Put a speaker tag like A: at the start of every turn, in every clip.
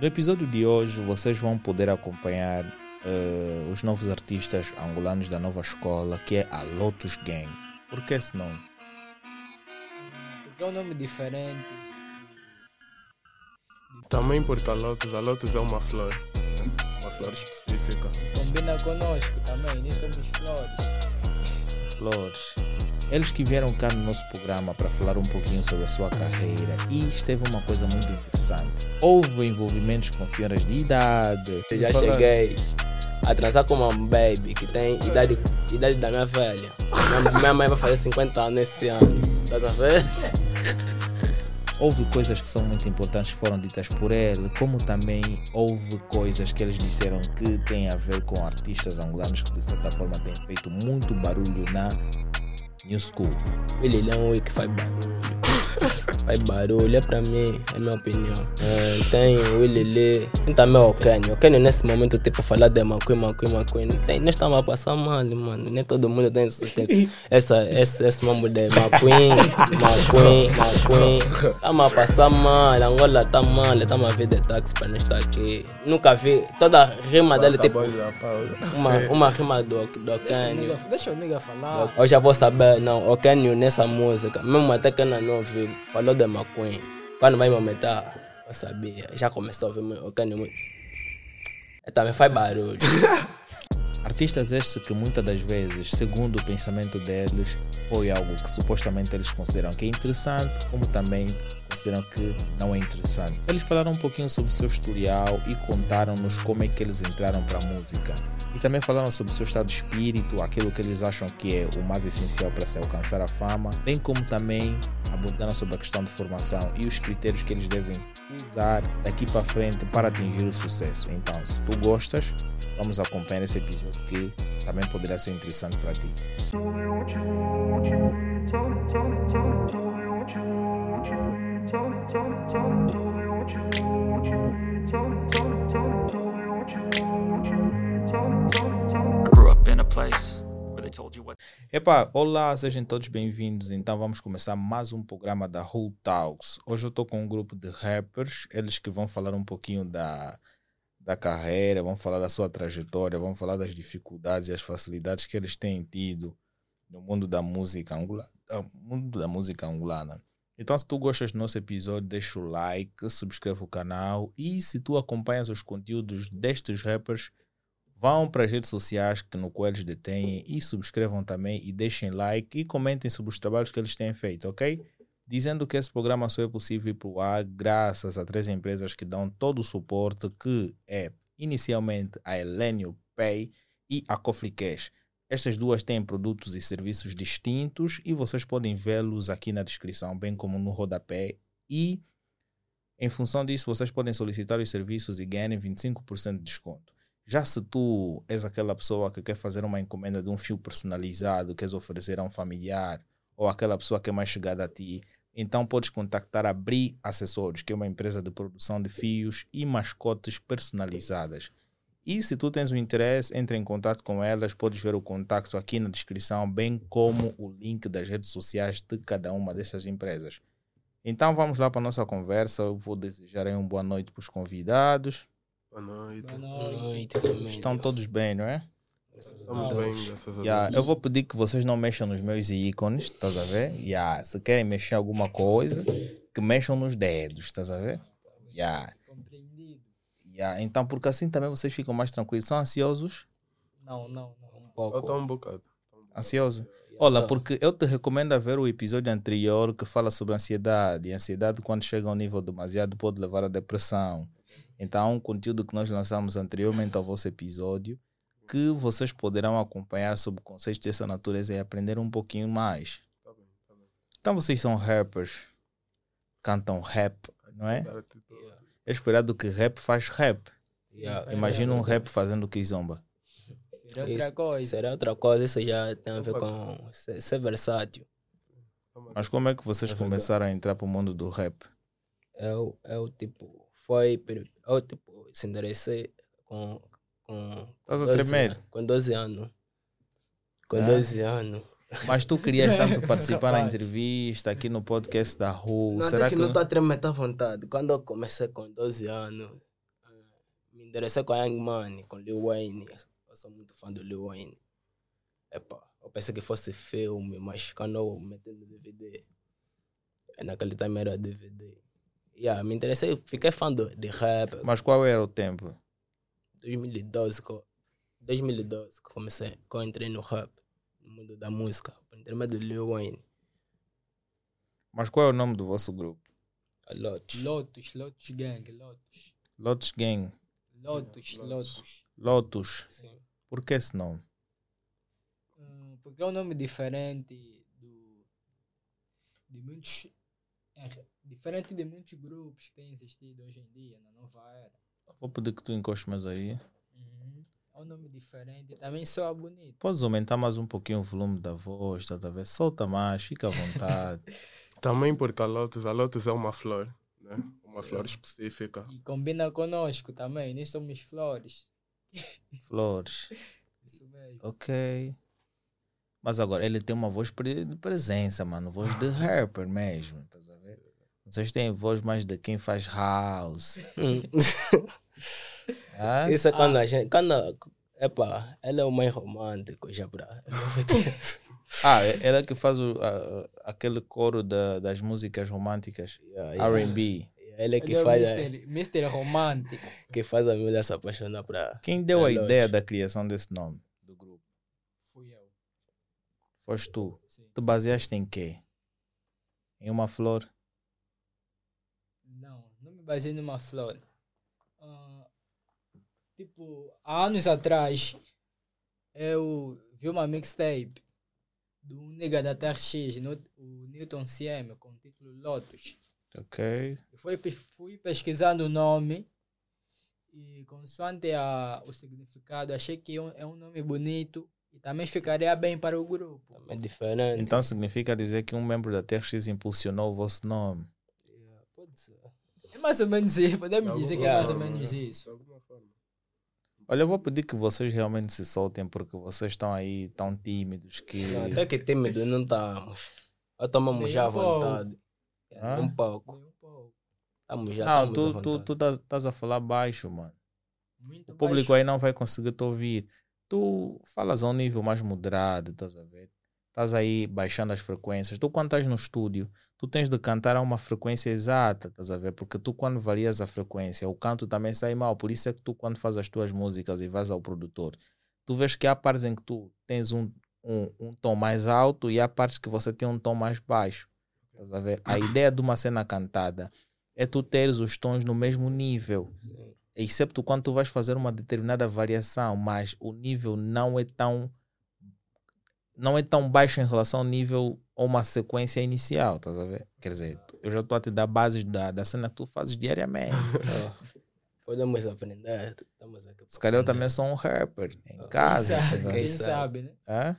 A: No episódio de hoje, vocês vão poder acompanhar uh, os novos artistas angolanos da nova escola, que é a Lotus Gang. Por que esse nome?
B: Porque é um nome diferente.
C: Também porque a Lotus, a Lotus é uma flor. Uma flor específica.
B: Combina conosco também, nem somos flores.
A: Flores. Eles que vieram cá no nosso programa para falar um pouquinho sobre a sua carreira e esteve uma coisa muito interessante. Houve envolvimentos com senhoras de idade.
D: Eu já
A: Fala-
D: cheguei a transar com uma baby que tem idade, idade da minha velha. Minha, minha mãe vai fazer 50 anos esse ano. Tá a ver?
A: Houve coisas que são muito importantes que foram ditas por ele, como também houve coisas que eles disseram que têm a ver com artistas angolanos que de certa forma têm feito muito barulho na New School.
D: O Lili é que faz barulho. Faz barulho, é pra mim, é minha opinião. É, tem o Lili, tem também o Kenny. O Kenny nesse momento, tipo, falar de McQueen, McQueen, McQueen. Tem, nós estamos a passar mal, mano. Nem todo mundo tem esse, essa, esse, esse mambo de McQueen, McQueen, McQueen. Estamos a passar mal, Angola tá mal, estamos a ver de táxi pra nós estar aqui. Nunca vi, toda a rima dele,
C: Tá
D: tipo, uma, uma rima do, do
B: Deixa o
D: Kenny.
B: nigga, deixa o nigga falar.
D: Eu já vou saber, não, o Kenny nessa música, mesmo até que eu não ouvi, falou de McQueen. Quando vai me aumentar, eu sabia, já começou a ouvir o Kenny muito. Ele também faz barulho.
A: Artistas estes que muitas das vezes, segundo o pensamento deles, foi algo que supostamente eles consideram que é interessante, como também consideram que não é interessante. Eles falaram um pouquinho sobre o seu historial e contaram-nos como é que eles entraram para a música. E também falaram sobre o seu estado de espírito, aquilo que eles acham que é o mais essencial para se alcançar a fama, bem como também abordaram sobre a questão de formação e os critérios que eles devem usar daqui para frente para atingir o sucesso. Então, se tu gostas, vamos acompanhar esse episódio que também poderá ser interessante para ti.
E: I grew up in a place
A: Epa, olá, sejam todos bem-vindos. Então vamos começar mais um programa da Who Talks. Hoje eu estou com um grupo de rappers, eles que vão falar um pouquinho da, da carreira, vão falar da sua trajetória, vão falar das dificuldades e as facilidades que eles têm tido no mundo da música angolana, mundo da música angolana. Então, se tu gostas do nosso episódio, deixa o like, subscreve o canal e se tu acompanhas os conteúdos destes rappers, vão para as redes sociais que no qual eles detêm e subscrevam também e deixem like e comentem sobre os trabalhos que eles têm feito, ok? Dizendo que esse programa só é possível para o ar graças a três empresas que dão todo o suporte, que é inicialmente a Elenio Pay e a Coffee Cash. Estas duas têm produtos e serviços distintos e vocês podem vê-los aqui na descrição, bem como no rodapé. E em função disso, vocês podem solicitar os serviços e ganharem 25% de desconto. Já se tu és aquela pessoa que quer fazer uma encomenda de um fio personalizado, queres oferecer a um familiar, ou aquela pessoa que é mais chegada a ti, então podes contactar a Bri Acessórios, que é uma empresa de produção de fios e mascotes personalizadas. E se tu tens um interesse, entre em contato com elas, podes ver o contato aqui na descrição, bem como o link das redes sociais de cada uma dessas empresas. Então vamos lá para a nossa conversa. Eu vou desejar aí uma boa noite para os convidados.
C: Boa noite.
B: Boa noite.
A: Estão todos bem, não é?
C: Estamos bem, graças a
A: Yeah,
C: Deus.
A: eu vou pedir que vocês não mexam nos meus ícones, estás a ver? Yeah, se querem mexer alguma coisa, que mexam nos dedos, estás a ver? Yeah,
B: Compreendido.
A: yeah. Então, porque assim também vocês ficam mais tranquilos. São ansiosos?
B: Não, não, não.
D: Um
C: Eu
D: pouco.
C: estou um bocado.
A: Ansioso? Olha, porque eu te recomendo a ver o episódio anterior que fala sobre ansiedade. E ansiedade, quando chega a um nível demasiado, pode levar à depressão. Então, um conteúdo que nós lançamos anteriormente ao vosso episódio, que vocês poderão acompanhar sobre conceitos dessa natureza e aprender um pouquinho mais.
C: Tá bem, tá bem.
A: Então, vocês são rappers, cantam rap, não é? É esperado que rap faz rap.
D: Yeah.
A: Imagina um rap fazendo kizomba.
B: Seria outra
D: Isso.
B: coisa.
D: Será outra coisa, isso já tem a ver com ser, ser versátil.
A: Mas como é que vocês começaram a entrar para o mundo do rap?
D: Eu, eu tipo, foi. Eu, tipo, se enderecei com. com
A: Estás a
D: 12
A: tremer?
D: anos- Com 12 anos. Com
A: Ah.
D: 12 anos.
A: Mas tu querias tanto participar na entrevista aqui no podcast da Rua.
D: Não,
A: Será
D: até que,
A: que,
D: não estou a tremer, tá à vontade. Quando eu comecei com 12 anos, me interessei com a Young Money, com Lil Wayne. Eu sou muito fã do Lil Wayne. Epa, eu pensei que fosse filme, mas quando eu meti no DVD, é naquele time era DVD. Yeah, me interessei, fiquei fã do, de rap.
A: Mas qual era o tempo?
D: 2012, que eu- 2012 que comecei, que eu entrei no rap, no mundo da música, por intermédio do Lil Wayne.
A: Mas qual é o nome do vosso grupo?
D: A lot.
B: Lotus, Lotus Gang, Lotus.
A: Lotus Gang.
B: Lotus, Lotus.
A: Lotus.
D: Sim.
A: Por que esse nome?
B: Hum, porque é um nome diferente do, de muitos. É, diferente de muitos grupos que têm existido hoje em dia, na nova era.
A: Vou pedir que tu encostes mais aí.
B: Uhum. É um nome diferente, também soa bonito.
A: Podes aumentar mais um pouquinho o volume da voz, tá a ver? Solta mais, fica à vontade.
C: Também porque a Lotus, a Lotus é uma flor, né? Uma flor específica.
B: E combina conosco também, nós somos flores.
A: Flores.
B: Isso mesmo.
A: Ok. Mas agora, ele tem uma voz de presença, mano. Voz de rapper mesmo, tá? Vocês têm voz mais de quem faz house. Ah?
D: Isso é quando a gente. Quando, epa, ele é o mais romântico já pra.
A: Ah, é- ela que faz o, a- aquele coro da- das músicas românticas.
D: Yeah, é-
A: R&B.
D: Ele é que
B: Ele é o
D: faz, a,
B: Mr. Mr. Romântico.
D: que faz a mulher se apaixonar pra.
A: Quem deu a
D: É
A: ideia da criação desse nome do grupo?
B: Fui eu.
A: Foste tu.
B: Sim.
A: Tu baseaste em quê? Em uma flor?
B: Baseei numa flor. Ah, tipo, há anos atrás, eu vi uma mixtape do nigga da TRX, no- o Newton CM, com o título Lotus.
A: Ok.
B: Eu fui, fui pesquisando o nome e, consoante a, o significado, achei que é um, é um nome bonito e também ficaria bem para o grupo.
D: É diferente.
A: Então significa dizer que um membro da TRX impulsionou o vosso nome.
D: Yeah, pode ser.
B: É mais ou menos isso, podemos
C: De
B: dizer que é mais ou menos
C: né?
B: isso.
C: De alguma forma.
A: Olha, eu vou pedir que vocês realmente se soltem, porque vocês estão aí tão tímidos que.
D: Não, até que tímido não estamos. Já tomamos já à vontade. Um pouco. Estamos já
A: Não, tu, tu,
D: vontade.
A: tu estás- estás a falar baixo, mano.
B: Muito
A: O público
B: baixo.
A: aí não vai conseguir te ouvir. Tu falas a um nível mais moderado, estás a ver? Estás aí baixando as frequências. Tu, quando estás no estúdio, tu tens de cantar a uma frequência exata, estás a ver? Porque tu, quando varias a frequência, o canto também sai mal. Por isso é que tu, quando fazes as tuas músicas e vais ao produtor, tu vês que há partes em que tu tens um, um, um tom mais alto e há partes que você tem um tom mais baixo. Estás a ver? A ideia de uma cena cantada é tu teres os tons no mesmo nível
D: Sim.
A: excepto quando tu vais fazer uma determinada variação, mas o nível não é tão não é tão baixo em relação ao nível ou uma sequência inicial, estás a ver? Quer dizer, eu já estou a te dar bases da, da cena que tu fazes diariamente.
D: Ó, Podemos aprender. Estamos aqui.
A: Se calhar eu também sou um rapper em casa.
B: Quem
A: estás
B: sabe, quem
D: sabe?
B: sabe, né?
A: Hã?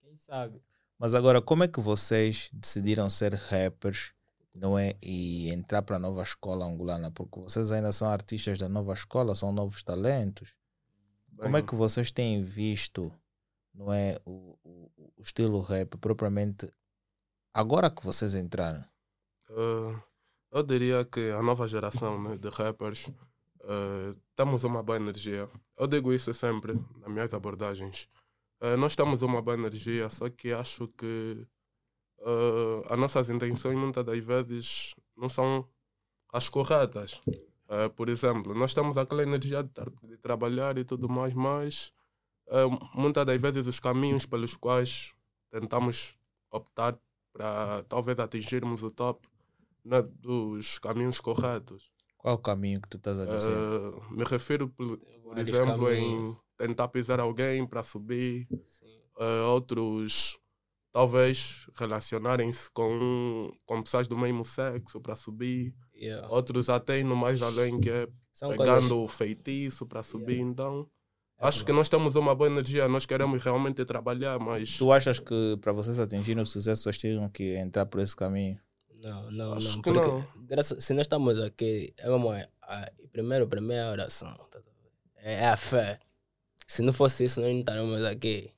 B: Quem sabe?
A: Mas agora, como é que vocês decidiram ser rappers não é? e entrar para a nova escola angolana? Porque vocês ainda são artistas da nova escola, são novos talentos. Como é
C: Bem,
A: que vocês têm visto, não é, o, o, o estilo rap propriamente agora que vocês entraram?
C: eh, eu diria que a nova geração né, de rappers eh, temos uma boa energia. Eu digo isso sempre nas minhas abordagens. Eh, nós temos uma boa energia, só que acho que eh, as nossas intenções muitas das vezes não são as corretas. Eh, por exemplo, nós temos aquela energia de, tra- de trabalhar e tudo mais, mas muitas das vezes os caminhos pelos quais tentamos optar para talvez atingirmos o top não é dos caminhos corretos.
A: Qual o caminho que tu estás a dizer?
C: Eh, me refiro, por, por exemplo,
D: caminhos.
C: em tentar pisar alguém para subir,
D: Sim.
C: eh, outros talvez relacionarem-se com, com pessoas do mesmo sexo para subir,
D: Yeah.
C: outros até indo mais além que é
D: São
C: pegando
D: coisas.
C: o feitiço para subir. Então,
D: É
C: acho que nós temos uma boa energia, nós queremos realmente trabalhar, mas
A: Tu achas que para vocês atingirem o sucesso vocês tinham que entrar por esse caminho?
D: Não, não,
C: Acho
D: não.
C: que
D: Porque,
C: não.
D: graças, se nós estamos aqui, é mesmo a, a, primeiro, primeiro é a oração. tá? É, é a fé. Se não fosse isso, nós não estaríamos aqui.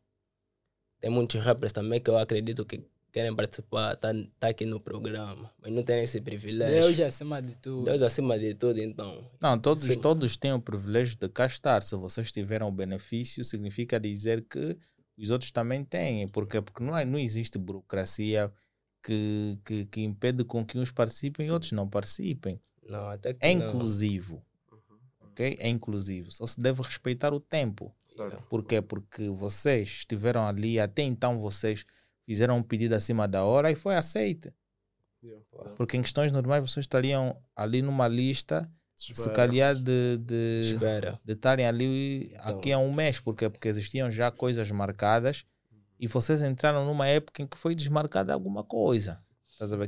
D: Tem muitos rappers também que eu acredito que querem participar, tá, tá aqui no programa, mas não têm esse privilégio.
B: Deus acima de tudo.
D: Deus acima de tudo, então.
A: Não, todos,
D: Sim.
A: todos têm o privilégio de cá estar. Se vocês tiveram o benefício, significa dizer que os outros também têm. Por quê? Porque não, é, não existe burocracia que, que, que impede com que uns participem e outros não participem.
D: Não, até que
A: É
D: não.
A: inclusivo. Ok? É inclusivo. Só se deve respeitar o tempo.
C: Certo.
A: Por quê? Porque vocês estiveram ali, até então vocês fizeram um pedido acima da hora e foi aceito.
C: Yeah.
A: Porque em questões normais vocês estariam ali numa lista, se
C: Espera.
A: calhar de, de,
D: Espera.
A: de estarem ali aqui há um mês, porque, porque existiam já coisas marcadas e vocês entraram numa época em que foi desmarcada alguma coisa.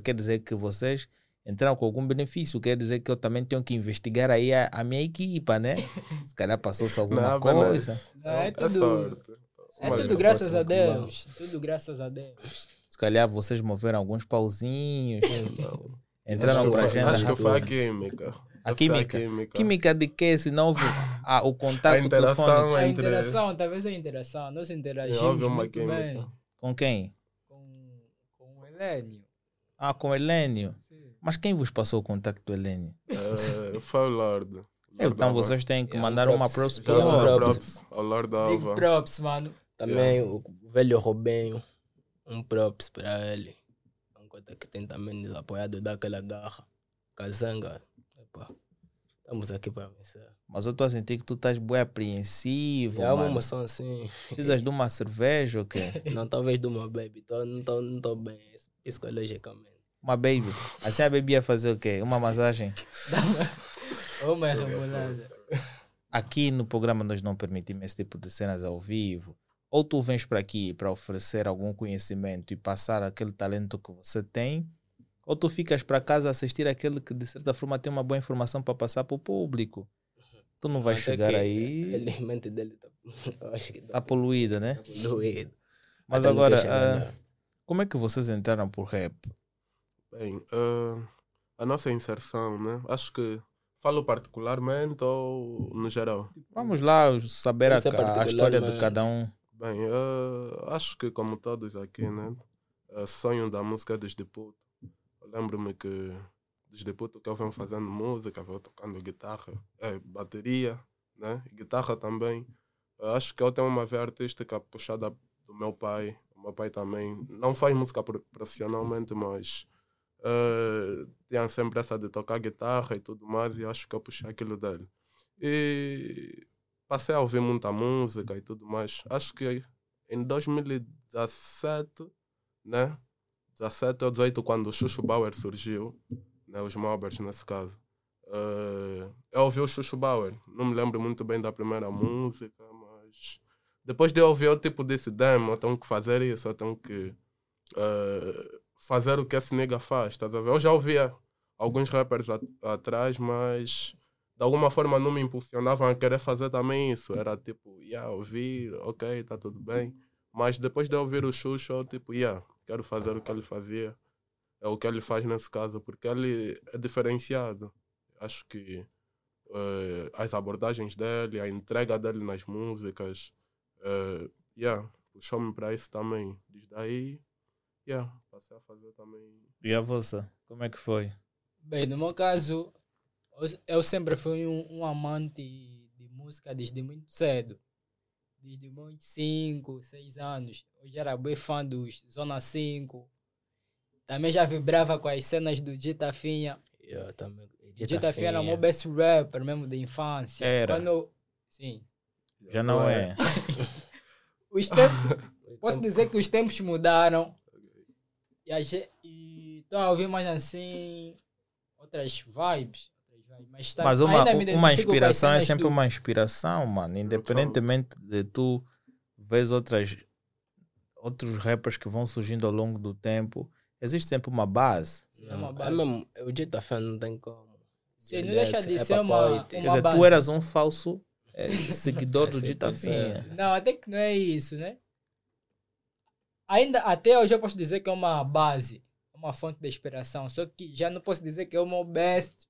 A: Quer dizer que vocês entraram com algum benefício, quer dizer que eu também tenho que investigar aí a, a minha equipa, né? Se calhar passou-se alguma
C: Não,
A: coisa.
B: Não, é
C: é
B: tudo-. É tudo graças a. Deus. Tudo graças a Deus.
A: Se calhar vocês moveram alguns pauzinhos, entraram
C: Acho
A: com
C: que
A: a agenda
C: Acho que foi a química.
A: A química?
C: química.
A: Química de quê? Se não houve ah, o contato
C: A interação
A: telefônico.
B: A
C: entre.
B: interação, talvez a interação. Nós interagimos
C: Houve uma
B: muito
C: química.
B: bem
A: Com quem?
B: com, com o Helênio.
A: Ah, com o Helênio.
B: Sim.
A: Mas quem vos passou o contacto do Helênio?
C: eh, foi o Lorde.
A: É, então vocês têm que
D: É, um
A: mandar uma
D: props.
A: props
C: Já
A: para
D: um
A: o Lorde.
D: props.
C: props ao Lorde
B: Big
C: Alva.
B: props, mano.
D: Também o velho Robinho, um props para ele. Um conta que tem também nos apoiado daquela garra. Kazanga. Epa, estamos aqui para vencer.
A: Mas eu estou a sentir que tu estás bem apreensivo.
D: É uma emoção assim.
A: Precisas de uma cerveja ou quê?
D: Não, talvez do meu baby. Tô, não estou não tô bem psicologicamente.
A: Uma baby. Assim a baby ia fazer o quê? Uma massagem.
B: Rebolada.
A: Aqui no programa nós não permitimos esse tipo de cenas ao vivo. Ou tu vens para aqui para oferecer algum conhecimento e passar aquele talento que você tem, ou tu ficas para casa assistir aquele que de certa forma tem uma boa informação para passar para o público. Tu não vais
D: Até
A: chegar aí,
D: A mente dele tá, acho que
A: tá poluída, né?
D: poluído.
A: Mas
D: Até
A: agora,
D: lá.
A: como é que vocês entraram por rap?
C: Bem, eh, a nossa inserção, né? Acho que falo particularmente ou no geral?
A: Vamos lá saber a, a história de cada um.
C: Bem, eh, acho que como todos aqui, né? eh, sonho da música desde puto. Lembro-me que desde puto que eu venho fazendo música, venho tocando guitarra, eh, bateria, né? E guitarra também. Eu acho que eu tenho uma veia artística puxada do meu pai. O meu pai também não faz música pro- profissionalmente, mas eh, tinha sempre essa de tocar guitarra e tudo mais, e acho que eu puxei aquilo dele. E passei a ouvir muita música e tudo mais. Acho que em 2017, né? 17 ou 18, quando o Xuxo Bauer surgiu, né? os Mobbers nesse caso. eh, eu ouvi o Xuxo Bauer. Não me lembro muito bem da primeira música, mas depois de eu ouvir, eu tipo disse: Damn, eu tenho que fazer isso, eu tenho que eh, fazer o que esse nigga faz. Estás a ver? Eu já ouvia alguns rappers atrás, mas de alguma forma não me impulsionavam a querer fazer também isso. Era tipo, yeah, ouvir, ok, tá tudo bem. Mas depois de eu ouvir o Xuxo, eu tipo, yeah, quero fazer o que ele fazia. É o que ele faz nesse caso, porque ele é diferenciado. Acho que eh, as abordagens dele, a entrega dele nas músicas, eh, yeah, puxou-me para isso também. Desde aí, yeah, passei a fazer também.
A: E a vossa? Como é que foi?
B: Bem, no meu caso, eu- sempre fui um, um amante de música desde muito cedo. Desde meus 5, 6 anos. Eu já era bem fã dos Zona 5. Também já vibrava com as cenas do Dita Finha.
D: Eu também.
B: Dita Finha era o meu best rapper mesmo da infância.
A: Era.
B: Quando Sim.
A: Já não é.
B: Os tempos, posso dizer que os tempos mudaram. E a ge- e estou a ouvir mais assim outras vibes. Mas, tá-
A: Mas uma, uma inspiração é sempre
B: do-
A: uma inspiração, mano. Independentemente de tu vês outras, outros rappers que vão surgindo ao longo do tempo, existe sempre uma base.
B: É uma
D: É
B: base.
D: mesmo, o Dita Fé não tem como.
B: Sim, não deixa de
D: É
B: ser uma,
D: poeta.
A: Quer
B: uma
A: dizer,
B: base.
A: tu eras um falso eh, seguidor do Dita. Finha.
B: Não, até que não é isso, né? Ainda até hoje eu posso dizer que é uma base, uma fonte de inspiração. Só que já não posso dizer que é o meu best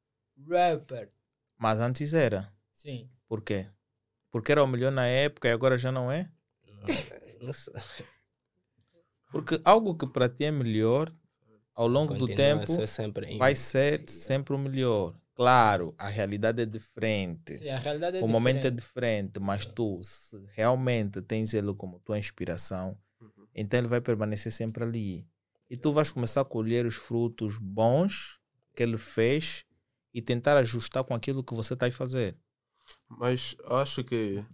B: rapper.
A: Mas antes era.
B: Sim.
A: Por quê? Porque era o melhor na época e agora já não é?
D: Não sei.
A: Porque algo que para ti é melhor, ao longo do
D: Continua a
A: tempo,
D: ser sempre
A: vai ser sempre o melhor. Claro, a realidade é diferente.
B: Sim, a realidade é
A: o momento é
B: diferente.
A: diferente, mas tu, se realmente tens ele como tua inspiração, então ele vai permanecer sempre ali. E tu vais começar a colher os frutos bons que ele fez e tentar ajustar com aquilo que você está a fazer.
C: Mas acho que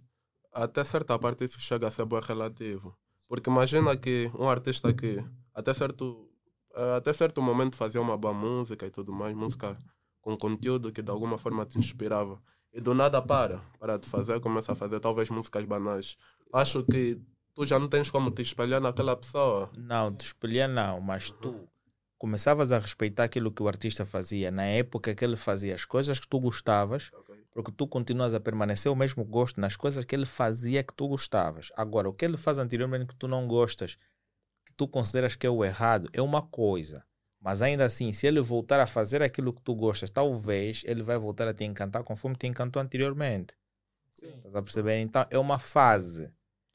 C: até certa parte isso chega a ser bem relativo. Porque imagina que um artista que até certo, até certo momento fazia uma boa música e tudo mais, música com conteúdo que de alguma forma te inspirava. E do nada para, para de fazer, começa a fazer talvez músicas banais. Acho que tu já não tens como te espelhar naquela pessoa.
A: Não, te espelhar não, mas tu começavas a respeitar aquilo que o artista fazia na época que ele fazia as coisas que tu gostavas, porque tu continuas a permanecer o mesmo gosto nas coisas que ele fazia que tu gostavas. Agora, o que ele faz anteriormente que tu não gostas, que tu consideras que é o errado, é uma coisa. Mas ainda assim, se ele voltar a fazer aquilo que tu gostas, talvez ele vai voltar a te encantar conforme te encantou anteriormente.
B: Sim.
A: Estás a perceber? Então, é uma fase.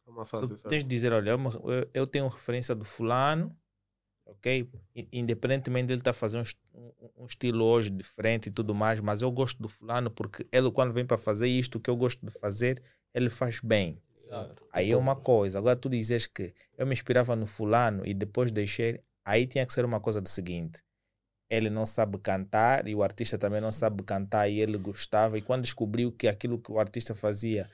C: É uma
A: Tu
C: fase certa.
A: tens de dizer, olha, eu- eu tenho referência do fulano, ok? Independentemente dele estar fazendo um, est- um- um estilo hoje diferente e tudo mais, mas eu gosto do fulano porque ele quando vem para fazer isto que eu gosto de fazer, ele faz bem.
B: Exato.
A: Aí é uma coisa. Agora tu dizes que eu me inspirava no fulano e depois deixei, aí tinha que ser uma coisa do seguinte. Ele não sabe cantar e o artista também não sabe cantar e ele gostava. E quando descobriu que aquilo que o artista fazia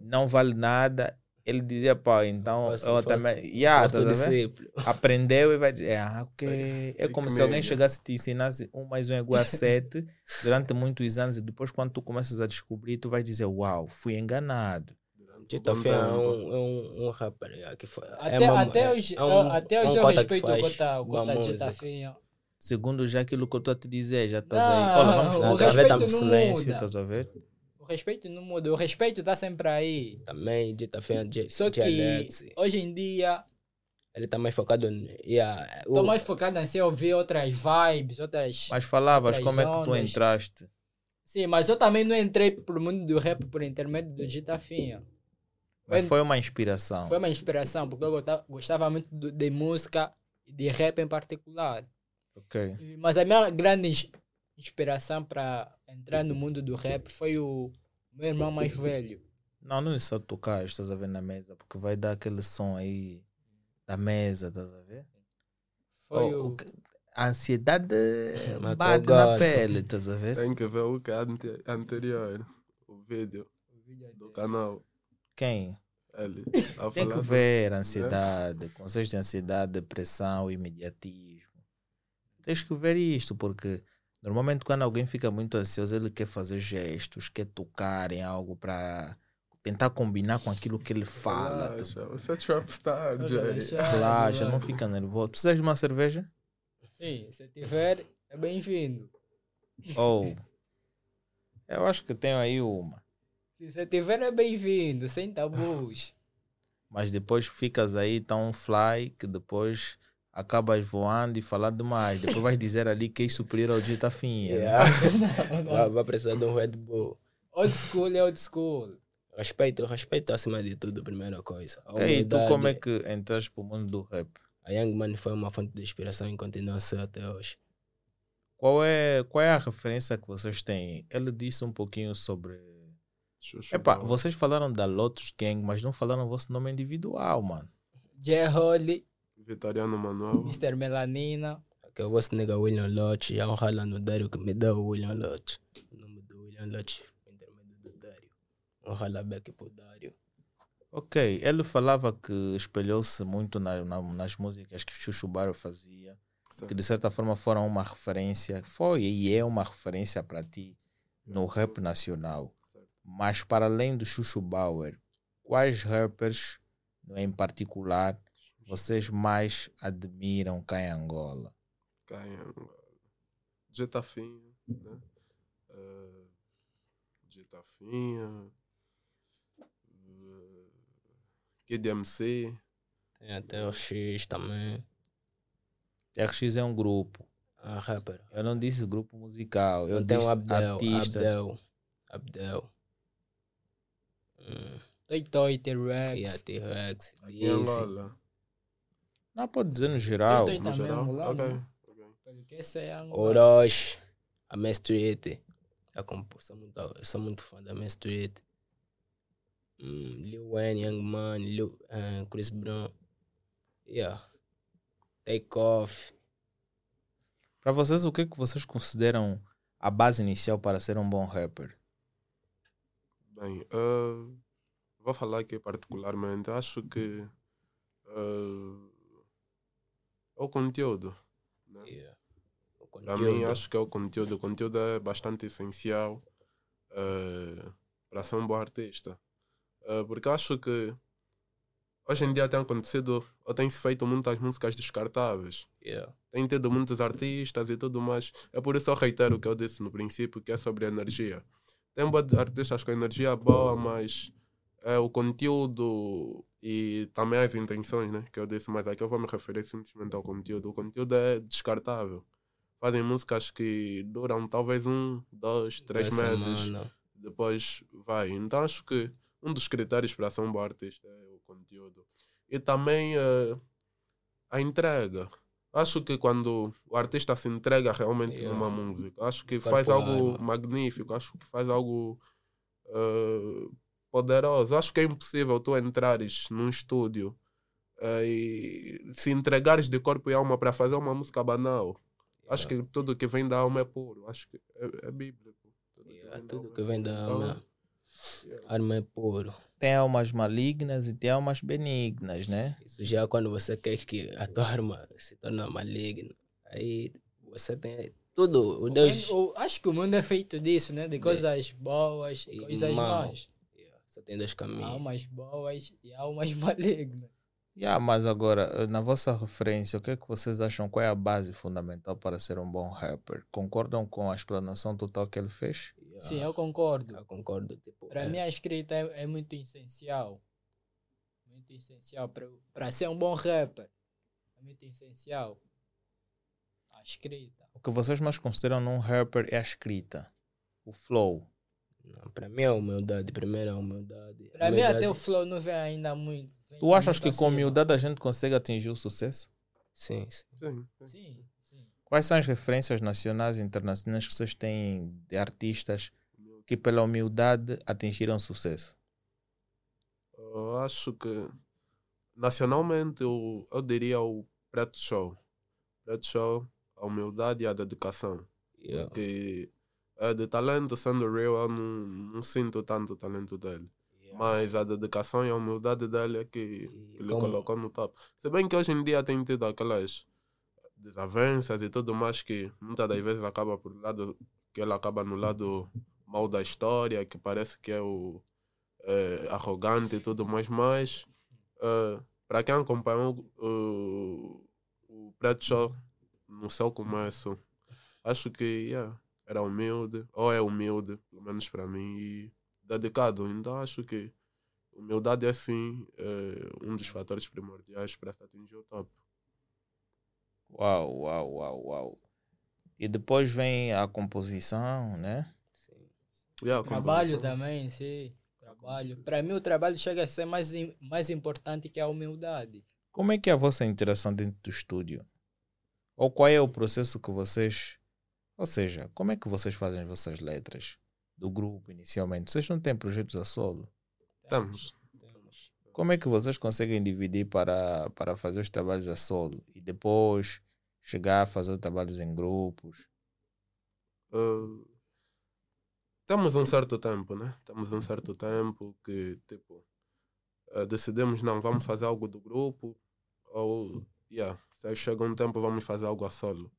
A: não vale nada, ele dizia, pá, então
D: Fosse-
A: eu também. Yeah. Aprendeu e vai dizer, ah, ok. É como se alguém
C: média.
A: chegasse e te ensinasse um mais um é igual a sete durante muitos anos e depois quando tu começas a descobrir, tu vais dizer, uau, fui enganado.
D: Tita
C: Bom
D: Fé é
C: tempo.
D: um, é um, um rapper yeah, que foi.
B: Até,
D: é uma-
B: até
D: é-
B: hoje,
D: é um-
B: eu, até
D: é
B: hoje
D: um
B: eu respeito o Cota, o. Tafinha.
A: Segundo já aquilo que eu estou a te dizer, já estás aí. Olha, vamos
B: o
A: mudar.
D: respeito
A: Tá
B: não
A: silêncio, estás a ver?
B: O respeito não muda, o respeito está sempre aí.
D: Também Tita Fé é
B: Só que
D: Alex.
B: hoje em dia
D: Ele tá mais focado em. Yeah,
B: estou
D: o-
B: mais focado em se ouvir outras vibes, outras.
A: Mas falavas
B: Outras
A: como é que tu entraste.
B: Sim, mas eu também não entrei pro mundo do rap por intermédio do Gitafinha.
A: Mas
B: Foi-
A: uma inspiração.
B: Foi uma inspiração, porque eu gostava, gostava muito do- de música e de rap em particular.
A: Ok.
B: Mas a minha grande ins- inspiração para entrar no mundo do rap foi o meu irmão mais velho.
A: Não, não é só tocar, estás a ver na mesa, porque vai dar aquele som aí da mesa, estás a ver?
B: Foi
A: Oh,
B: o.
A: o A ansiedade
D: Mas
A: bate na
D: gosto.
A: pele, estás a ver?
C: Tem que ver o que é ante- anterior, o vídeo do canal.
A: Quem?
C: Ele.
A: Tem que ver a ansiedade, conceitos de ansiedade, depressão, imediatismo. Tens que ver isto, porque normalmente quando alguém fica muito ansioso, ele quer fazer gestos, quer tocar em algo para tentar combinar com aquilo que ele fala.
C: Relaxa, Você é trapstar.
A: Relaxa, não fica nervoso. Precisas de uma cerveja?
B: Sim, se tiver, é bem-vindo.
A: Ou. Eu acho que tenho aí uma.
B: Se você tiver, é bem-vindo, sem tabus.
A: Mas depois ficas aí tão fly que depois acabas voando e falar demais. Depois vais dizer ali que é superior ao Dita Finha. né?
D: Yeah. vai, vai precisar de um Red Bull.
B: Old school é old school.
D: Respeito, respeito acima de tudo, primeira coisa. A
A: Ok, e tu como é que entraste pro mundo do rap?
D: A Young Money foi uma fonte de inspiração e continua a ser até hoje.
A: Qual é, qual é a referência que vocês têm? Ele disse um pouquinho sobre.
C: Xuxa Boa.
A: vocês falaram da Lotus Gang, mas não falaram o vosso nome individual, mano.
B: J.
C: Vitoriano Manuel.
B: Mr. Melanina.
D: Que eu vou se negar William Lodge. Há um rala no Dário que me dá o William Lodge. O nome do William foi intermédio do Dário. Um rala back pro Dário.
A: Ok, ele falava que espelhou-se muito na- na- nas músicas que o Chuchu Barro fazia, que de certa forma foram uma referência, foi e é uma referência para ti no rap nacional. Mas para além do Chuchu Bauer, quais rappers em particular vocês mais admiram cá em Angola?
C: Caia. Jetafinha, né? Uh, Jetafinha. Uh, Kid MC.
D: Tem até o X também.
A: RX é um grupo.
D: A rapper.
A: Eu não disse grupo musical, eu
D: Eu tenho
A: disse
D: Abdel.
A: artistas.
D: Abdel. Abdel. Hum,
B: Toy Toy, T-Rex.
D: yeah, T-Rex.
C: Aqui em. Angola.
A: Não, pode dizer no geral.
B: Eu
C: No geral?
B: angolano.
C: Ok. ok.
B: Pelo que esse é.
D: Orochi, a Main Street. Eu compo- sou muito, sou muito fã da Main Street. Hum, Lil Wayne, Young Money, Lil, eh, Chris Brown. Yeah. Take Off.
A: Para vocês, o que, que vocês consideram a base inicial para ser um bom rapper?
C: Bem, eh, vou falar aqui particularmente. Acho que é o conteúdo. né?
D: Yeah. O
C: Para mim,
D: conteúdo.
C: acho que é o conteúdo. O conteúdo é bastante essencial eh, para ser um bom artista. Eh, porque acho que hoje em dia tem acontecido, ou tem-se feito muitas músicas descartáveis.
D: Yeah.
C: Tem tido muitos artistas e tudo mais. É por isso eu reitero o que eu disse no princípio, que é sobre energia. Tem artistas com energia boa, mas é o conteúdo e também as intenções, né? Que eu disse, mas aqui eu vou me referir simplesmente ao conteúdo. O conteúdo é descartável. Fazem músicas que duram talvez um, dois, três
D: Toda
C: meses depois vai. Então acho que um dos critérios para ser um bom artista é o conteúdo. E também eh, a entrega. Acho que quando o artista se entrega realmente
D: Yeah.
C: numa música, acho que faz algo
D: alma.
C: magnífico, acho que faz algo eh, poderoso. Acho que é impossível tu entrares num estúdio eh, e se entregares de corpo e alma para fazer uma música banal. Acho que tudo que vem da alma é puro. Acho que é, é bíblico. Tudo
D: Yeah,
C: vem
D: tudo que vem da
C: Então,
D: alma. Arma é puro.
A: Tem almas malignas e tem almas benignas, né?
D: Isso já é quando você quer que a tua arma se torne maligna. Aí você tem tudo. O
B: O
D: Deus.
B: mundo- o- acho que o mundo é feito disso, né? De coisas boas e
D: E
B: coisas
D: mal.
B: más.
D: Só tem dois caminhos.
B: Almas boas e almas malignas.
A: Yeah, mas agora, eh, na vossa referência, o que é que vocês acham? Qual é a base fundamental para ser um bom rapper? Concordam com a explanação total que ele fez?
D: Yeah,
B: Sim, eu concordo.
D: eu concordo. Tipo,
B: Para
D: é,
B: mim a escrita é, é muito essencial. Muito essencial para ser um bom rapper. É muito essencial. A escrita.
A: O que vocês mais consideram num rapper é a escrita, o flow.
D: Não, Para mim é humildade. Primeiro é humildade.
B: Para mim até o flow não vem ainda muito. vem
A: Tu achas
B: muito
A: que com humildade a gente consegue atingir o sucesso?
D: Sim, sim.
C: Sim, sim.
B: Sim, sim.
A: Quais são as referências nacionais e internacionais que vocês têm de artistas que pela humildade atingiram sucesso?
C: Eu acho que nacionalmente eu, eu diria o Preto Show. Preto Show, a humildade e a dedicação.
D: Yeah.
C: Que é de talento, sendo real, eu não, não sinto tanto o talento dele. Mas a dedicação e a humildade dele é que, que lhe colocou no top. Se bem que hoje em dia tem tido aquelas desavenças e tudo mais que muitas das vezes acaba por lado que ele acaba no lado mal da história, que parece que é o é, arrogante e tudo mais, mas para quem acompanhou o, o Preto Show no seu começo, acho que yeah, era humilde, ou é humilde, pelo menos para mim, e dedicado. Então acho que humildade é sim é, um dos fatores primordiais para se atingir o top.
A: Uau, uau, uau, uau. E depois vem a composição, né?
D: Sim.
C: Yeah, a
B: Trabalho
C: composição.
B: também, sim. Trabalho. Para mim o trabalho chega a ser mais, mais importante que a humildade.
A: Como é que é a vossa interação dentro do estúdio? Ou qual é o processo que vocês. Ou seja, como é que vocês fazem as vossas letras do grupo inicialmente? Vocês não têm projetos a solo?
C: Temos.
D: Temos.
A: Como é que vocês conseguem dividir para, para fazer os trabalhos a solo e depois chegar a fazer os trabalhos em grupos?
C: Uh, temos um certo tempo, né? Temos um certo tempo que, tipo, uh, decidimos, não, vamos fazer algo do grupo, ou, yeah, se chega um tempo, vamos fazer algo a solo.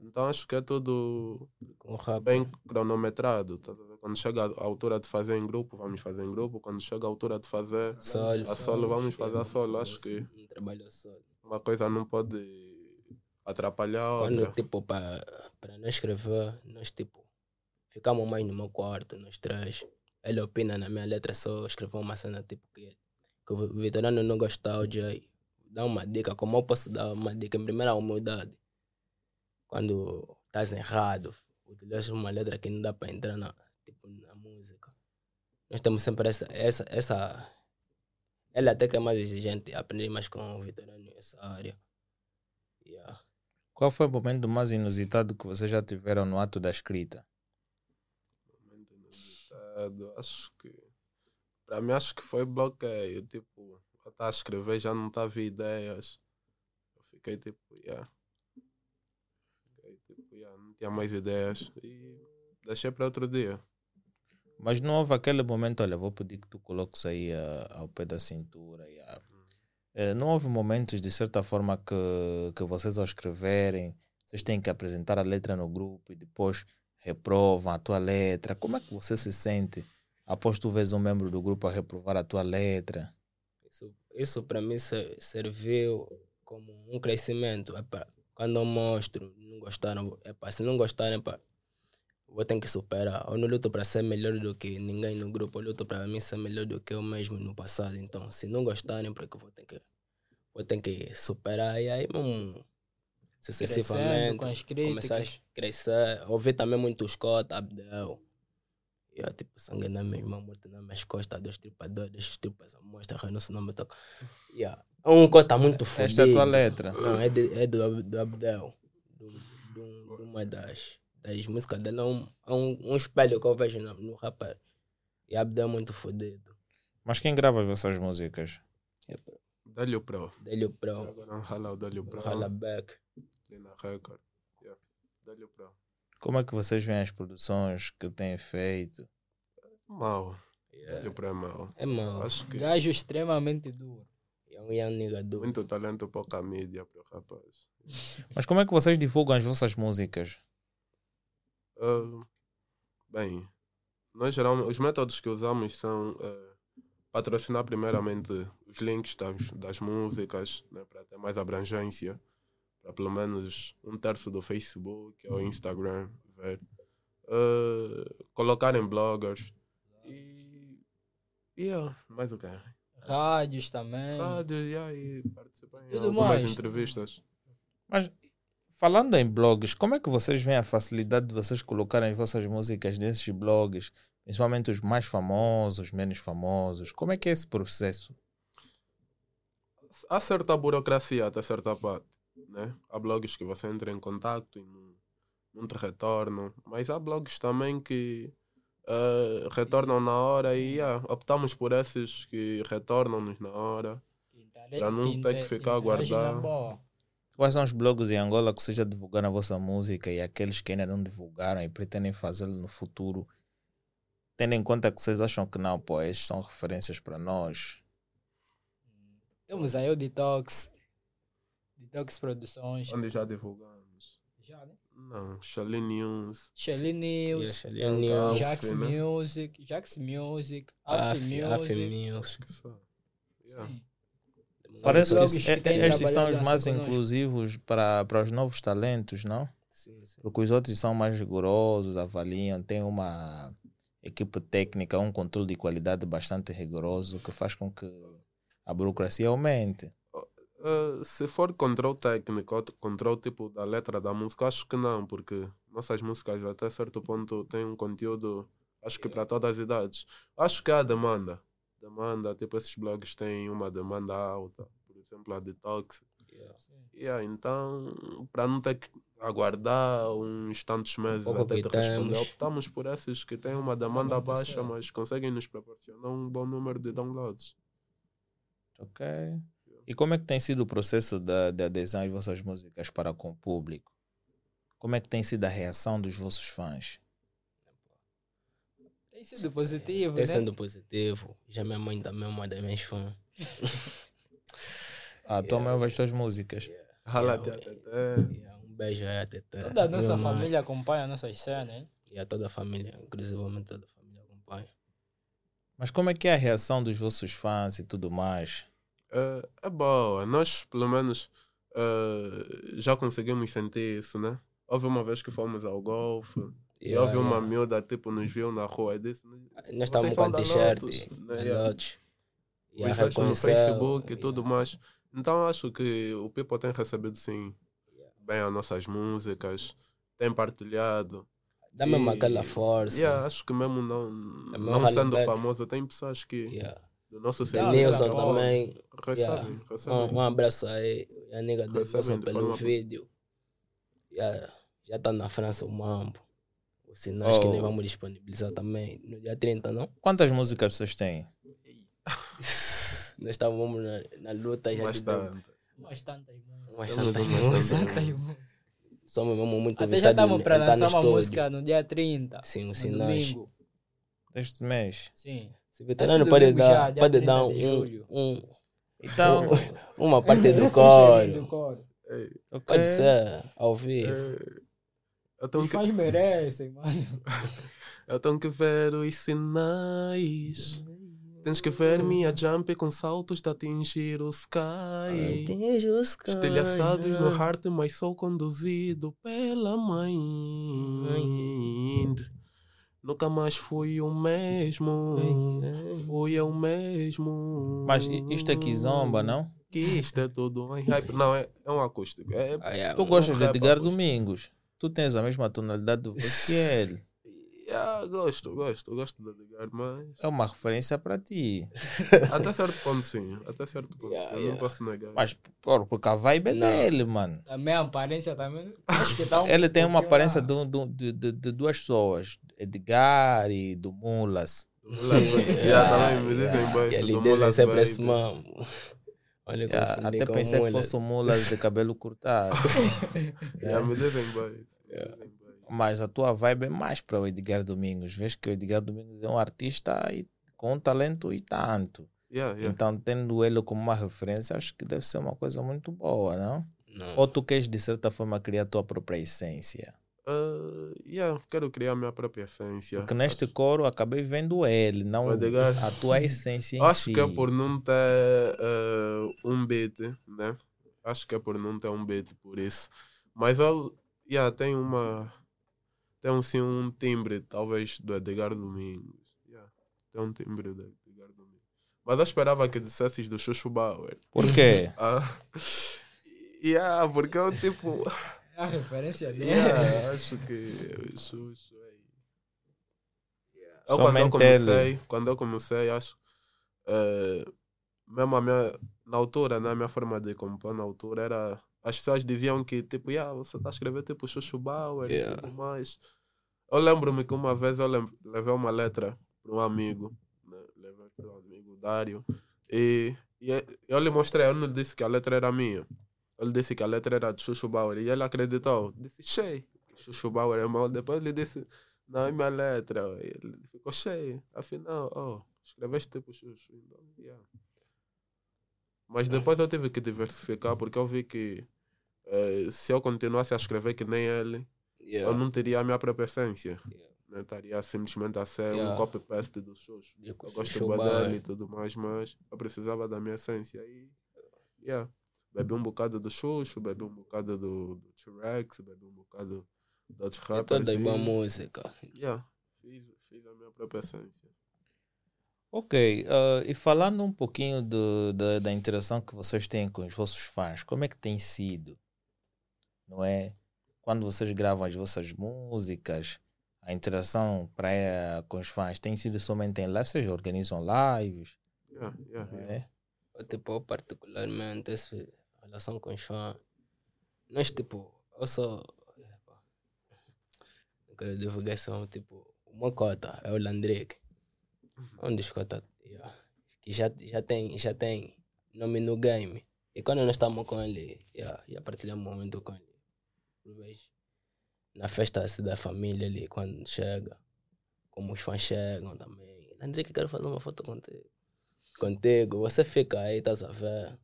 C: Então acho que é tudo bem cronometrado. tá? Quando chega a altura de fazer em grupo, vamos fazer em grupo. Quando chega a altura de fazer
D: Solo.
C: a solo, vamos fazer a solo. Acho que
D: Um trabalho a solo.
C: uma coisa não pode atrapalhar a
D: Quando,
C: outra.
D: tipo, para não escrever, nós, tipo, ficamos mais no meu quarto, nós três. Ele opina na minha letra, só escreveu uma cena, tipo, que, que o veterano não gosta, o Dá uma dica, como eu posso dar uma dica? Em primeira, a humildade. Quando estás errado, utilizas uma letra que não dá para entrar na, tipo, na música. Nós temos sempre essa, essa, essa... Ele até que é mais exigente, aprendi mais com o veterano nessa área. Yeah.
A: Qual foi o momento mais inusitado que vocês já tiveram no ato da escrita?
C: Momento inusitado, acho que. Para mim, acho que foi bloqueio. Tipo, estava a escrever, já não estava ideias. Eu fiquei tipo, yeah. Fiquei tipo, yeah, não tinha mais ideias. E deixei para outro dia.
A: Mas não houve aquele momento, olha, vou pedir que tu coloques aí ah, ao pé da cintura. e, ah, eh, não houve momentos, de certa forma, que, que vocês ao escreverem, vocês têm que apresentar a letra no grupo e depois reprovam a tua letra. Como é que você se sente após tu vês um membro do grupo a reprovar a tua letra?
D: Isso, para mim se- serviu como um crescimento. Epá, quando eu mostro, não gostaram, epá, se não gostarem, epá, vou ter que superar. Eu não luto para ser melhor do que ninguém no grupo, eu luto para mim ser melhor do que eu mesmo no passado. Então, se não gostarem, porque eu vou ter que, vou ter que superar. E aí, mesmo, sucessivamente,
B: com as
D: começar a crescer. Ouvi também muito Scott, Abdel. E eu, tipo, sangue na minha irmã, morto nas minhas costas, dois tripadores, tripas a mostra, não sei o nome toca. Yeah. É um cota muito fodido.
A: Esta é a tua letra.
D: Não, é, de, é do, do Abdel. Do, do, de uma das, das músicas dele. É um, é um, um espelho que eu vejo no, no rapper. E Abdel é muito fodido.
A: Mas quem grava as músicas?
C: Dá-lhe o pro.
D: Dele o Pro,
C: Agora não rala o dá-lhe o pro.
D: Halaback.
C: Ali na record. Yeah. Dá-lhe o pro.
A: Como é que vocês veem as produções que têm feito?
C: Mal.
D: Yeah.
C: o pro é mau.
D: É mau.
C: Acho que
B: Gajo extremamente duro.
D: É um young nigga duro.
C: muito talento, pouca mídia para o rapaz.
A: Mas como é que vocês divulgam as vossas músicas?
C: Ah, bem, nós geralmente, os métodos que usamos são ah, patrocinar primeiramente os links das, das músicas, né, para ter mais abrangência, para pelo menos um terço do Facebook ou Instagram ver. Ah, colocar em bloggers e. Yeah, mais o quê?
B: Rádios também.
C: Rádio, yeah, e participar em
B: Tudo
C: algumas
B: mais.
C: entrevistas.
A: Mas falando em blogs, como é que vocês veem a facilidade de vocês colocarem as vossas músicas nesses blogs, principalmente os mais famosos, os menos famosos? Como é que é esse processo?
C: há certa burocracia até certa parte, né? Há blogs que você entra em contato e não, não te retornam, mas há blogs também que eh, retornam na hora e ah, optamos por esses que retornam-nos na hora. Pra não ter que ficar a guardar.
A: Quais são os blogs em Angola que vocês já divulgaram a vossa música e aqueles que ainda não divulgaram e pretendem fazê-lo no futuro? Tendo em conta que vocês acham que não, pô, esses são referências para nós.
B: Temos aí o Detox. Detox Produções.
C: Onde já divulgamos.
B: Já, né?
C: Não, Charlie News.
B: Shelly News.
D: Yeah, Shelly News.
B: Jax
C: Alf, né?
B: Music. Jax Music. Alf
D: Af, Af
B: Music.
D: Music.
C: Só. Yeah.
B: Sim.
A: Parece que é-
B: têm
A: estes são os mais inclusivos para, para os novos talentos, não?
D: Sim, sim.
A: Porque os outros são mais rigorosos, avaliam, têm uma equipe técnica, um controle de qualidade bastante rigoroso que faz com que a burocracia aumente.
C: Uh, se for controle técnico ou controle tipo da letra da música, acho que não, porque nossas músicas até certo ponto têm um conteúdo, acho que para todas as idades. Acho que há demanda. Demanda, tipo, esses blogs têm uma demanda alta. Por exemplo, a Detox.
D: Yeah.
C: Yeah, então, para não ter que aguardar uns tantos meses
D: pouco
C: até te responder, optamos por esses que têm uma demanda
B: Demanda
C: baixa,
B: certa.
C: mas conseguem nos proporcionar um bom número de downloads.
A: Ok. E como é que tem sido o processo da, de adesão às vossas músicas para com o público? Como é que tem sido a reação dos vossos fãs?
B: Tem sido positivo,
D: Tem
B: né?
D: sendo positivo. Já minha mãe também é uma das minhas fãs.
A: Ah, tua mãe ouve as tuas músicas.
C: Rala-te até.
D: Yeah, um beijo aí a Tete.
B: Toda a nossa
D: minha mãe.
B: família acompanha nossas cenas, hein?
D: E a toda a família, inclusivamente toda a família acompanha.
A: Mas como é que é a reação dos vossos fãs e tudo mais?
C: É, é boa. Nós, pelo menos, eh, já conseguimos sentir isso, né? Houve uma vez que fomos ao golfe e
D: Yeah,
C: houve uma
D: yeah.
C: miúda, tipo, nos viu na rua e disse:
D: Nós estávamos com a t-shirt,
C: Lotus, né?
D: E
C: Os no Facebook e tudo mais. Então acho que o People tem recebido sim bem as nossas músicas, tem partilhado.
D: Dá mesmo
C: E-
D: aquela força.
C: Yeah, acho que mesmo não,
D: É
C: não sendo
D: Halleback.
C: famoso, tem pessoas que
D: Yeah.
C: Do nosso serviço.
D: Nilson
B: bom.
D: também. Yeah. Um, um abraço aí. A nega
C: de
D: pelo
C: forma-
D: vídeo. Yeah, já tá na França o Mambo. Os sinais que
A: Oh.
D: nós vamos disponibilizar também no dia 30, não?
A: Quantas músicas vocês têm?
D: Nós estávamos na, na luta já
C: tá.
D: deu-
B: Mas tantas músicas.
C: Estamos
D: tantas músicas.
B: Tantas.
D: Somos mesmo muito
B: Até já estamos para lançar uma
D: estúdio.
B: música no dia 30.
D: Sim, os sinais.
B: domingo.
A: Deste mês?
B: Sim.
D: Se veterano pode
B: domingo
D: dar,
B: já,
D: pode
B: 30
D: dar um, um,
A: Então,
D: uma parte do
B: Do
D: coro.
B: coro.
C: Ei,
A: ok.
D: Pode ser, ao vivo.
C: é, tenho
B: Os
C: que,
B: fãs merecem, mano.
C: eu tenho que ver os sinais. Tens que ver minha jump com saltos de atingir o sky.
D: Atinge os
C: Estilhaçados no heart, mas sou conduzido pela mãe. Nunca mais fui o mesmo. Fui eu mesmo.
A: Mas isto aqui zomba, não?
C: Que isto é tudo em hype. Não, é, é um acústico. É,
D: Ah, yeah,
A: Tu
C: um
A: gostas de Edgar
C: acústico.
A: Domingos. Tu tens a mesma tonalidade do voz que ele.
C: Yeah, gosto, gosto, gosto de Edgar, mas
A: É uma referência para ti.
C: até certo ponto sim. Até certo ponto.
D: Yeah,
C: eu
D: yeah.
C: não posso negar.
A: Mas, por, porque a vibe é
D: Não.
A: dele, mano.
B: Também a aparência também. Acho que tá um
A: Ele tem uma aparência de, de, de, de, duas pessoas. Edgar e do Mulas.
C: yeah, também me dizem
D: E ali
C: do
D: dizem
C: Mulas
D: sempre esse. Olha,
A: Yeah, até pensei que
D: Mulas.
A: fosse o Mulas de cabelo cortado.
C: Já me dizem.
A: Mas a tua vibe é mais para o Edgar Domingos. Vês que o Edgar Domingos é um artista e- com um talento e tanto.
C: Yeah, yeah.
A: Então, tendo ele como uma referência, acho que deve ser uma coisa muito boa, não?
D: Não.
A: Ou tu queres, de certa forma, criar a tua própria essência?
C: Uh, yeah, quero criar minha própria essência.
A: Porque neste coro acabei vendo ele, não
C: Edgar.
A: a tua essência
C: Acho
A: si.
C: que é por não ter uh, um beat, né? Acho que é por não ter um beat, por isso. Mas eu yeah, tem uma. Tem um, sim um timbre, talvez, do Edgar Domingos. Yeah, tem um timbre do Edgar Domingos. Mas eu esperava que dissesses do Xuxu Bauer.
A: Por quê?
C: Ah, yeah, porque eu tipo.
B: É a referência dele.
C: Yeah, acho que o Xuxo é. Yeah. Eu, quando eu comecei, quando eu comecei, acho. eh, mesmo a minha. Na altura, né, a minha forma de compor na altura era. As pessoas diziam que, tipo, yeah, você está a escrever tipo Xuxo Bauer
D: Yeah.
C: e tudo mais. Eu lembro-me que uma vez eu levei uma letra para um amigo, né, levei para um amigo, Dário, e, e eu lhe mostrei, eu não lhe disse que a letra era minha. Ele disse que a letra era de Xuxo Bauer e ele acreditou. Disse, cheio, Xuxo Bauer é mau. Depois ele disse, não, é minha letra. E ele ficou cheio. Afinal, oh, escreveste tipo Xuxo. Então, yeah. Mas depois eu tive que diversificar porque eu vi que eh, se eu continuasse a escrever que nem ele,
D: Yeah.
C: eu não teria a minha própria essência.
D: Yeah.
C: Né? Estaria simplesmente a ser
D: Yeah.
C: um copy-paste do Xuxo.
D: Yeah,
C: Eu gosto do dele e tudo mais, mas eu precisava da minha essência. E, yeah, bebi um bocado do Xuxo, bebi um bocado do, do T-Rex, bebi um bocado de outros
D: É
C: rappers.
D: toda
C: e,
D: boa música.
C: yeah, fiz, fiz a minha própria essência.
A: Ok, ah, e falando um pouquinho do, da, da interação que vocês têm com os vossos fãs, como é que tem sido? Não é? Quando vocês gravam as vossas músicas, a interação para com os fãs tem sido somente em lives, vocês organizam lives,
C: Yeah, yeah, yeah.
A: é?
D: Eu, tipo, eu particularmente, essa relação com os fãs, nós, tipo, eu sou. epa, Não quero divulgação, tipo, meu cota é o Landrick. Um dos que já, já, tem, já tem nome no game. E quando nós estamos com ele, yeah, já partilhamos um momento com ele. Na festa assim, da família ali, quando chega, como os fãs chegam também. Landrick, quero fazer uma foto contigo contigo, você fica aí, estás a ver?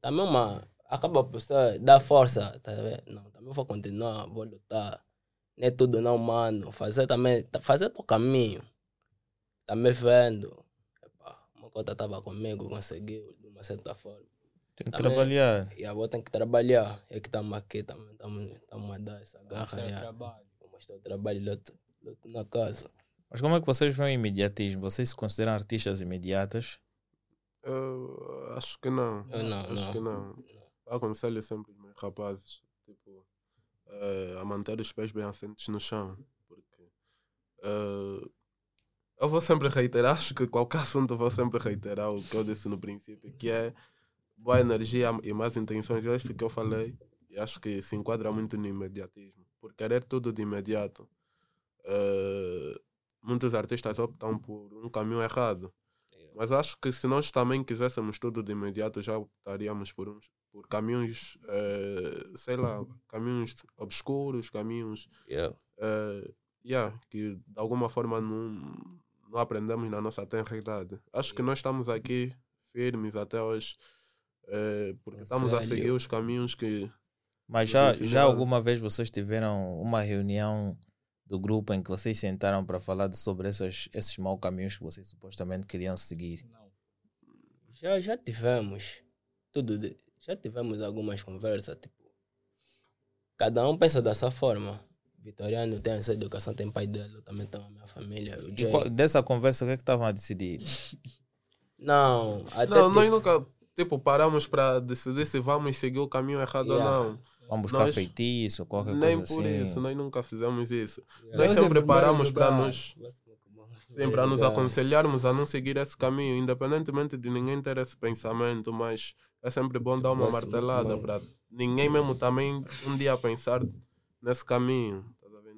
D: Também uma. Acaba por ser, dar força, tá a ver? Não, também vou continuar, vou lutar. Não é tudo não, mano. Fazer também, tá- fazer teu caminho. Tá me vendo. Epá, uma cota estava comigo, conseguiu, de uma certa forma.
A: Tem que
D: Também-
A: trabalhar.
D: E agora tem que trabalhar. É que estamos aqui também, estamos a dar essa garra.
B: Mostrar o
D: já.
B: trabalho.
D: Vou mostrar o trabalho luto, luto na casa.
A: Mas como é que vocês veem o imediatismo? Vocês se consideram artistas imediatas?
C: Eu acho que não.
D: Eu não,
C: acho
D: não.
C: que não. Eu aconselho sempre os meus rapazes tipo, eh, a manter os pés bem assentes no chão. Porque eh, Eu vou sempre reiterar, acho que qualquer assunto eu vou sempre reiterar o que eu disse no princípio, que é boa energia e más intenções. É isso que eu falei. E acho que se enquadra muito no imediatismo. Por querer tudo de imediato, eh, muitos artistas optam por um caminho errado. Mas acho que se nós também quiséssemos tudo de imediato, já optaríamos por, uns, por caminhos, eh, sei lá, caminhos obscuros, caminhos
D: Yeah.
C: eh, yeah, que de alguma forma não, não aprendemos na nossa tenra idade. Acho que nós estamos aqui firmes até hoje, eh, porque estamos a seguir os caminhos que.
A: Mas já, já alguma vez vocês tiveram uma reunião do grupo em que vocês sentaram para falar sobre esses, esses maus caminhos que vocês supostamente queriam seguir?
B: Não.
D: Já, já tivemos. Tudo de- já tivemos algumas conversas, tipo. Cada um pensa da sua forma. Vitoriano tem a sua educação, tem pai dele, eu também tenho a minha família. O Jay.
A: qual- dessa conversa, o que é que estavam a decidir?
D: Não, até
C: Não,
D: tipo,
C: nós nunca tipo, paramos para decidir se vamos seguir o caminho errado
D: Yeah.
C: ou não.
A: Vão buscar
C: Nós-
A: feitiço, qualquer
C: Nem
A: coisa
C: por
A: assim?
C: isso, nós nunca fizemos isso.
D: Yeah.
C: Nós
B: Nós
C: sempre paramos
B: vamos
C: para nos, sim, para nos aconselharmos a não seguir esse caminho, independentemente de ninguém ter esse pensamento, mas é sempre bom dar uma martelada
D: mano.
C: para ninguém mesmo também um dia pensar nesse caminho.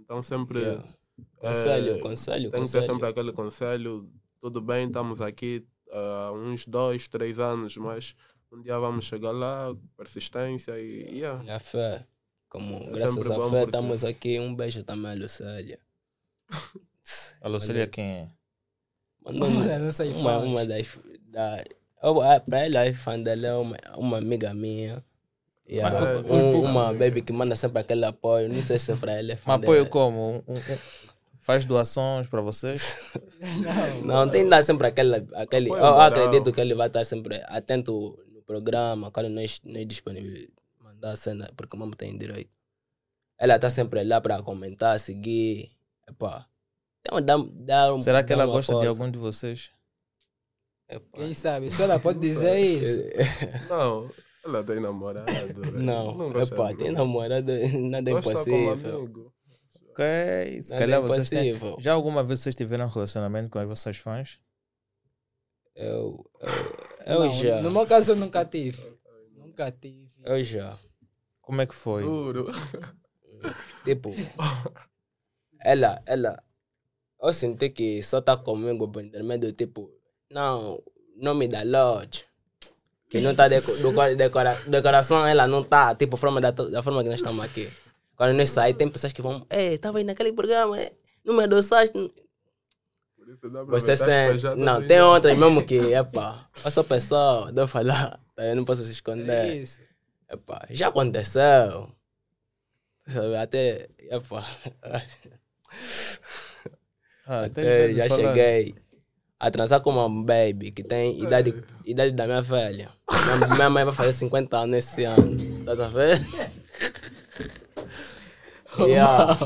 C: A? Então sempre
D: Yeah.
C: eh,
D: Conselho, conselho,
C: tem que ter sempre aquele conselho. Tudo bem, estamos aqui há uns dois, três anos, mas um dia vamos chegar lá, persistência e yeah.
D: Minha fé. Como
C: É
D: graças
C: sempre
D: à
C: bom
D: fé
C: porque-
D: estamos aqui. Um beijo também a Lucélia.
A: A Lucília quem é?
D: Mandou
B: Uma
D: uma, uma das. Da, eu, ah, para ela, a fã dela é uma, uma amiga minha. Yeah,
C: Mas-
D: um- uma baby que manda sempre aquele apoio. Não sei se para ela é
A: Mas apoio
D: dela.
A: como? Um- um- faz doações para vocês?
D: Não, tem de dar sempre aquele. aquele
C: Apoio
D: eu
C: moral.
D: acredito que ele vai estar sempre atento no programa, quando nós, nós disponibilizamos mandar a cena, porque o mamãe tem direito. Ela está sempre lá para comentar, seguir. Epá. Então, dá, dá um,
A: Será que
D: dá
A: ela gosta de
D: força.
A: algum de vocês?
D: Epá.
B: Quem sabe? Só ela pode dizer isso.
C: Não, ela tem namorado. velho.
D: Não,
C: gosta
D: epá, tem namorado, nada é impossível.
A: Ok, se
D: Nada
A: calhar
D: é
A: vocês têm. Já alguma vez vocês tiveram um relacionamento com as vossas fãs?
D: Eu, eu, eu
B: Não,
D: já.
B: No meu caso, eu nunca tive. Nunca tive.
D: Eu já.
A: Como é que foi?
C: Duro.
D: Tipo, ela, ela, eu senti que só tá comigo por intermédio, tipo, não, não me dá lote. Que não tá deco, cor- decora, decoração, ela não tá, tipo, forma da, da forma que nós estamos aqui. Quando nós saímos, tem pessoas que vão, ei, tava aí naquele programa, eh, não me adoçaste. Você sente. Não, tem
C: já.
D: outras mesmo que, epa, eu sou pessoa, devo falar, tá, eu não posso se
B: É
D: esconder.
B: isso.
D: Epa, já aconteceu. Sabe, até, epa,
A: Ah,
D: até já
A: falar?
D: cheguei a transar com uma baby que tem idade, idade da minha velha. Minha, minha mãe vai fazer 50 anos esse ano. Tá a ver? yeah.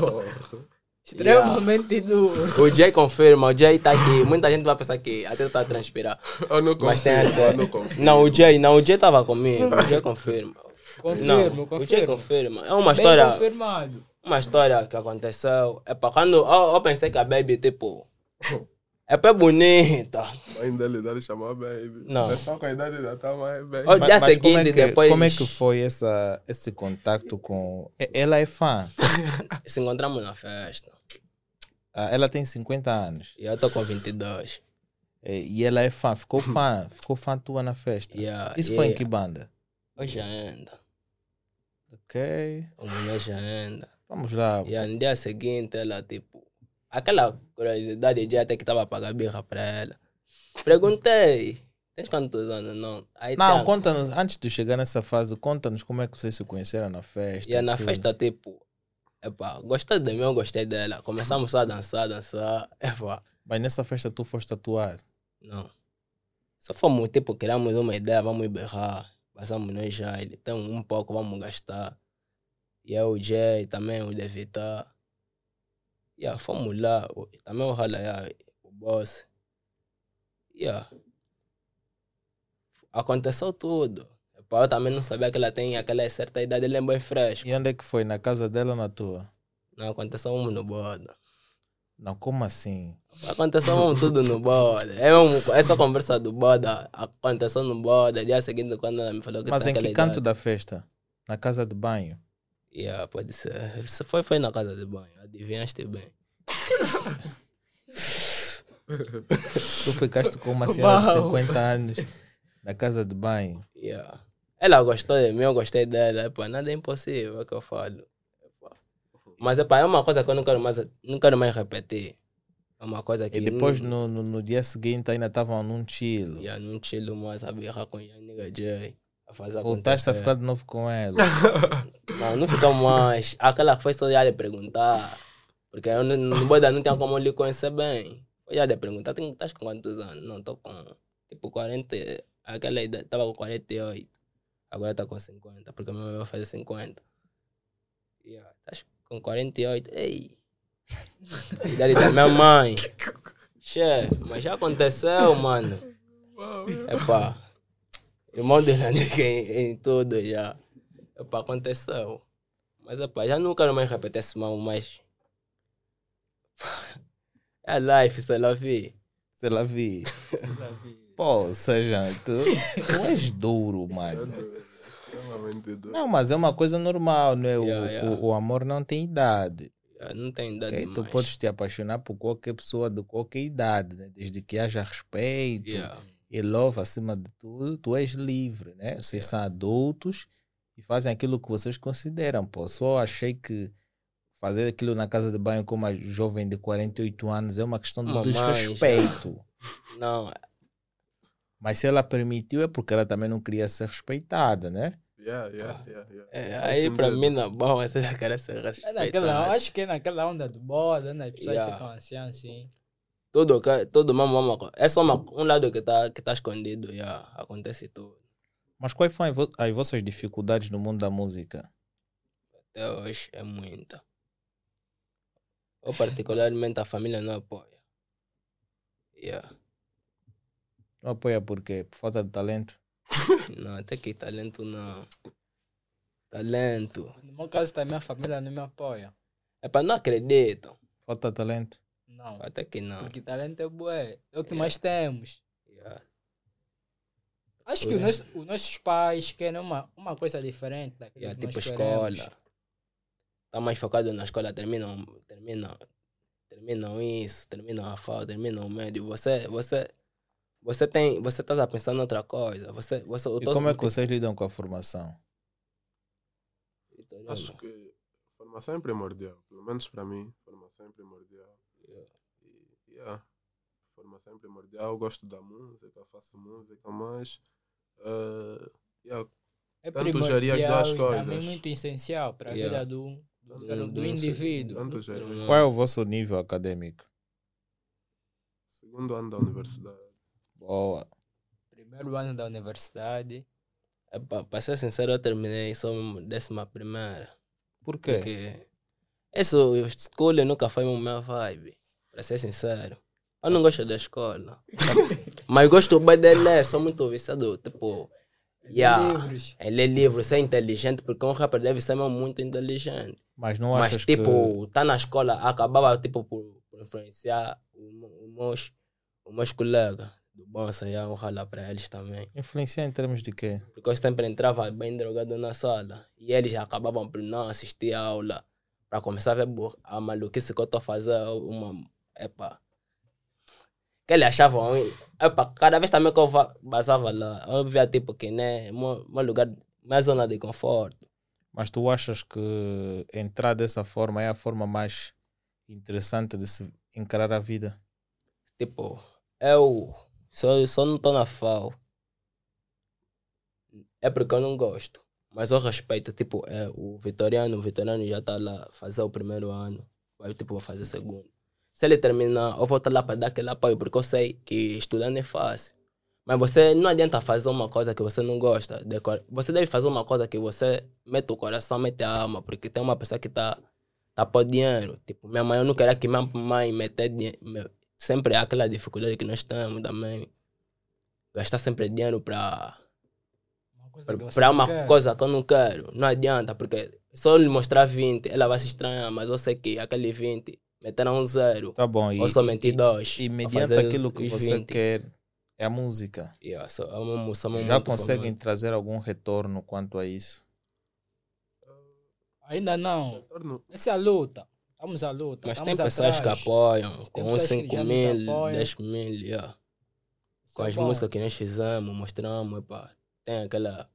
B: Extremamente duro.
D: O Jay confirma, o Jay tá aqui. Muita gente vai pensar que até tá a transpirar.
C: Eu não
D: Mas tem essa.
C: eu não.
D: Não, o Jay, não, o Jay tava comigo. O Jay confirma.
B: Confirmo,
D: não, O Jay
B: confirmo.
D: confirma. É uma
B: Bem
D: história.
B: confirmado.
D: uma história que aconteceu. É para quando eu, eu pensei que a baby, tipo, é pé bonita.
C: A dele dele chamar baby.
D: Não.
C: É só com a idade da tua mãe, baby.
A: Mas- mas como
D: seguinte,
A: é que,
D: depois
A: Como é que foi essa, esse contato com. Ela é fã.
D: se encontramos na festa.
A: Ah, Ela tem 50 anos.
D: E eu tô com 22.
A: E e ela é fã. Ficou fã. Ficou fã tua na festa.
D: Yeah,
A: Isso foi em
D: yeah.
A: que banda?
D: Hoje ainda.
A: Ok.
D: A mulher já anda.
A: Vamos lá.
D: E no dia seguinte, ela, tipo, aquela curiosidade de até que tava a pagar birra pra ela. Perguntei, tens quantos anos? Não. Aí
A: Não,
D: tem-
A: conta-nos, antes de chegar nessa fase, conta-nos como é que vocês se conheceram na festa.
D: E aí, na
A: tudo.
D: festa, tipo, epa, gostei de mim, eu gostei dela. Começamos só a dançar, dançar. Epa,
A: Mas nessa festa tu foste atuar.
D: Não. Só fomos, tipo, criamos uma ideia, vamos berrar. Passamos nós já, ele tem um pouco, vamos gastar. E eu, o Jay, também o Devita. Yeah, lá, o- também o Halaya, o boss. Yeah. Aconteceu tudo. Eu também não sabia que ela tem aquela certa idade, ele é bem fresco.
A: E onde é que foi? Na casa dela ou na tua?
D: Não aconteceu um no boda.
A: Não, como assim?
D: Aconteceu mesmo tudo no boda. É mesmo, essa conversa do boda aconteceu no boda. Dia seguinte, quando ela me falou que
A: Mas
D: tem
A: em que
D: aquela
A: canto
D: idade.
A: da festa? Na casa de banho?
D: Yeah, pode ser. Se foi, foi na casa de banho. Adivinhaste bem.
A: Tu ficaste com uma senhora de
B: Uau.
A: 50 anos na casa de banho.
D: Yeah. Ela gostou de mim, eu gostei dela. Epá, nada é impossível, é o que eu falo. Mas epá, é uma coisa que eu não quero mais, não quero mais repetir. É uma coisa que.
A: E depois
D: não,
A: no, no, no dia seguinte ainda estavam num chill.
D: Yeah, não chilo mais a birra com a nigga J. A fazer
A: Voltaste a
D: acontecer.
A: ficar de novo com ela.
D: Não, não ficamos mais. Aquela que foi só já lhe perguntar. Porque eu no, no boda não tinha como lhe conhecer bem. Foi já lhe perguntar, "Tem- estás com quantos anos? Não, estou com tipo 40. Aquela idade, estava com 48. Agora está com 50, porque meu vai fazer 50. Yeah, estás com 48. Ei! A idade da minha mãe. Che, mas já aconteceu, mano. Epá. Irmão dele anda aqui em, em tudo já. Epá, aconteceu. Mas epá, já não quero mais repetir esse mal, mas. É life, sei lá, vi.
A: Sei lá, vi. Pô, seja, tu, tu és duro, mano.
C: Extremamente duro.
A: Não, mas é uma coisa normal, né? O,
D: Yeah, yeah.
A: o, o amor não tem idade.
D: Não tem idade
A: ok? Tu podes te apaixonar por qualquer pessoa de qualquer idade, né? Desde que haja respeito
D: Yeah.
A: E love acima de tudo, tu és livre, né? Vocês são adultos e fazem aquilo que vocês consideram, pô. Só achei que fazer aquilo na casa de banho com uma jovem de 48 anos é uma questão de
D: Mamãe, já.
A: desrespeito.
D: Não,
A: Mas se ela permitiu é porque ela também não queria ser respeitada, né?
C: Yeah, yeah, yeah, yeah.
D: é, aí pra
C: mesmo.
D: mim na boa, você já quer ser
B: É
D: respeitado.
B: naquela, acho que é naquela onda do boda, né? As pessoas
D: Yeah.
B: ficam assim, assim.
D: Tudo, que- tudo mesmo, uma coisa. É só uma, um lado que tá, que tá escondido, já. Acontece tudo.
A: Mas quais foram as vo- as vossas dificuldades no mundo da música?
D: Até hoje é muita. Eu particularmente a família não apoia. Yeah.
A: Não apoia por quê? Por falta de talento?
D: Não, até que talento não. Talento.
B: No meu caso também a família não me apoia.
D: É para não acreditam.
A: Falta de talento?
B: Não.
D: Até que não.
B: Porque talento é bué. É o que mais temos.
D: Yeah.
B: Acho que o nosso, os nossos pais querem uma, uma coisa diferente daquilo
D: Yeah,
B: que
D: tipo
B: nós
D: escola.
B: queremos.
D: Tá mais focado na escola, terminam, terminam, terminam isso, terminam a FAO, terminam o médio. Você, você, você tem, você tá a pensar noutra coisa. Você, você,
A: E como é que vocês lidam com a formação?
C: Acho que formação é primordial. Pelo menos para mim, formação é primordial. Yeah, formação é primordial. Eu gosto da música, faço música, mas. eh, yeah,
B: É
C: Tanto gerir as duas coisas.
B: muito essencial para a
D: Yeah.
B: vida do, do,
D: Do-
B: do
D: do-
B: indivíduo.
C: gerir.
A: Qual é o vosso nível acadêmico?
C: Segundo ano da universidade.
A: Boa.
B: Primeiro ano da universidade.
D: É, para ser sincero, eu terminei só décima primeira.
A: Por quê?
D: Porque isso, escola nunca foi a minha vibe. Para ser sincero. Eu não gosto da escola. Mas gosto bem de ler, sou muito viciado. Tipo, yeah,
B: Livros.
D: é ler livro, ser inteligente, porque um rapper deve ser muito inteligente.
A: Mas não
D: Mas,
A: achas
D: tipo, tá na escola, acabava tipo, por, por influenciar os meus, os meus colegas do Bonsa, e um rala para eles também.
A: que influencia em termos de quê?
D: Porque eu sempre entrava bem drogado na sala e eles acabavam por não assistir a aula para começar a ver a maluquice que eu estou a fazer. Uma, epa. Que eles achavam. Epa, cada vez também que eu va- passava lá, eu via tipo que né, meu, meu lugar, minha zona de conforto.
A: Mas tu achas que entrar dessa forma é a forma mais interessante de se encarar a vida?
D: Tipo, eu só, só não estou na FAO. É porque eu não gosto. Mas eu respeito, tipo, é, o Vitoriano, o Vitoriano já está lá fazer o primeiro ano. Vai, tipo, fazer o segundo. Se ele terminar, eu vou estar lá para dar aquele apoio, porque eu sei que estudar não é fácil. Mas você não adianta fazer uma coisa que você não gosta. Você deve fazer uma coisa que você mete o coração, mete a alma, porque tem uma pessoa que está tá por dinheiro. Tipo, minha mãe, eu não queria que minha mãe mete dinheiro. Sempre é aquela dificuldade que nós temos também. Gastar sempre dinheiro para
B: Uma coisa que você
D: para uma
B: quer.
D: coisa que eu não quero. Não adianta, porque se eu lhe mostrar 20, ela vai se estranhar, mas eu sei que aquele 20 meteram um zero.
A: Tá bom. E,
D: ou somente
A: e,
D: dois.
A: e mediante aquilo
D: os-
A: que
D: os
A: você
D: 20.
A: quer, é a música.
D: Yeah, só, é uma
A: Já conseguem
D: famosa.
A: trazer algum retorno quanto a isso?
B: Ainda não. Essa é a luta. Estamos à luta.
D: Mas tem pessoas
B: atrás.
D: que apoiam, com
B: pessoas
D: uns
B: que
D: 5
B: já nos
D: mil,
B: apoiam.
D: 10 mil, yeah. Com
B: é
D: as
B: bom.
D: músicas que nós fizemos, mostramos, epá, tem aquela.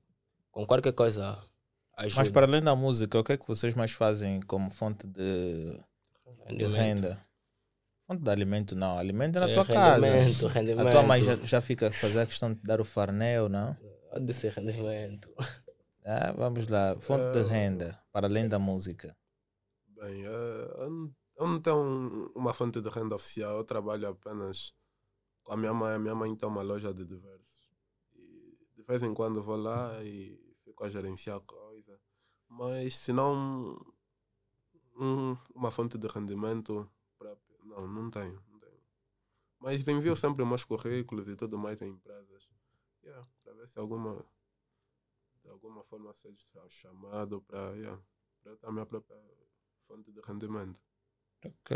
D: Com qualquer coisa ajuda.
A: Mas para além da música, o que é que vocês mais fazem como fonte de
D: Rendimento.
A: renda? Fonte de alimento não, alimento é na
D: É,
A: tua casa.
D: rendimento, rendimento.
A: A tua mãe já, já fica a fazer a questão de dar o farnel, não?
D: Pode ser rendimento.
A: Ah, vamos lá, fonte de
C: Eh,
A: renda, para além da música.
C: Bem, eh, eu não- tenho um- uma fonte de renda oficial, eu trabalho apenas com a minha mãe. A minha mãe tem uma loja de diversos. E de vez em quando vou lá e fico a gerenciar coisa. Mas se não um- uma fonte de rendimento própria, não, não tenho, não tenho. Mas envio sempre meus currículos e tudo mais em empresas. Yeah, para ver se alguma de alguma forma seja chamado para yeah, para ter a minha própria fonte de rendimento.
A: Ok.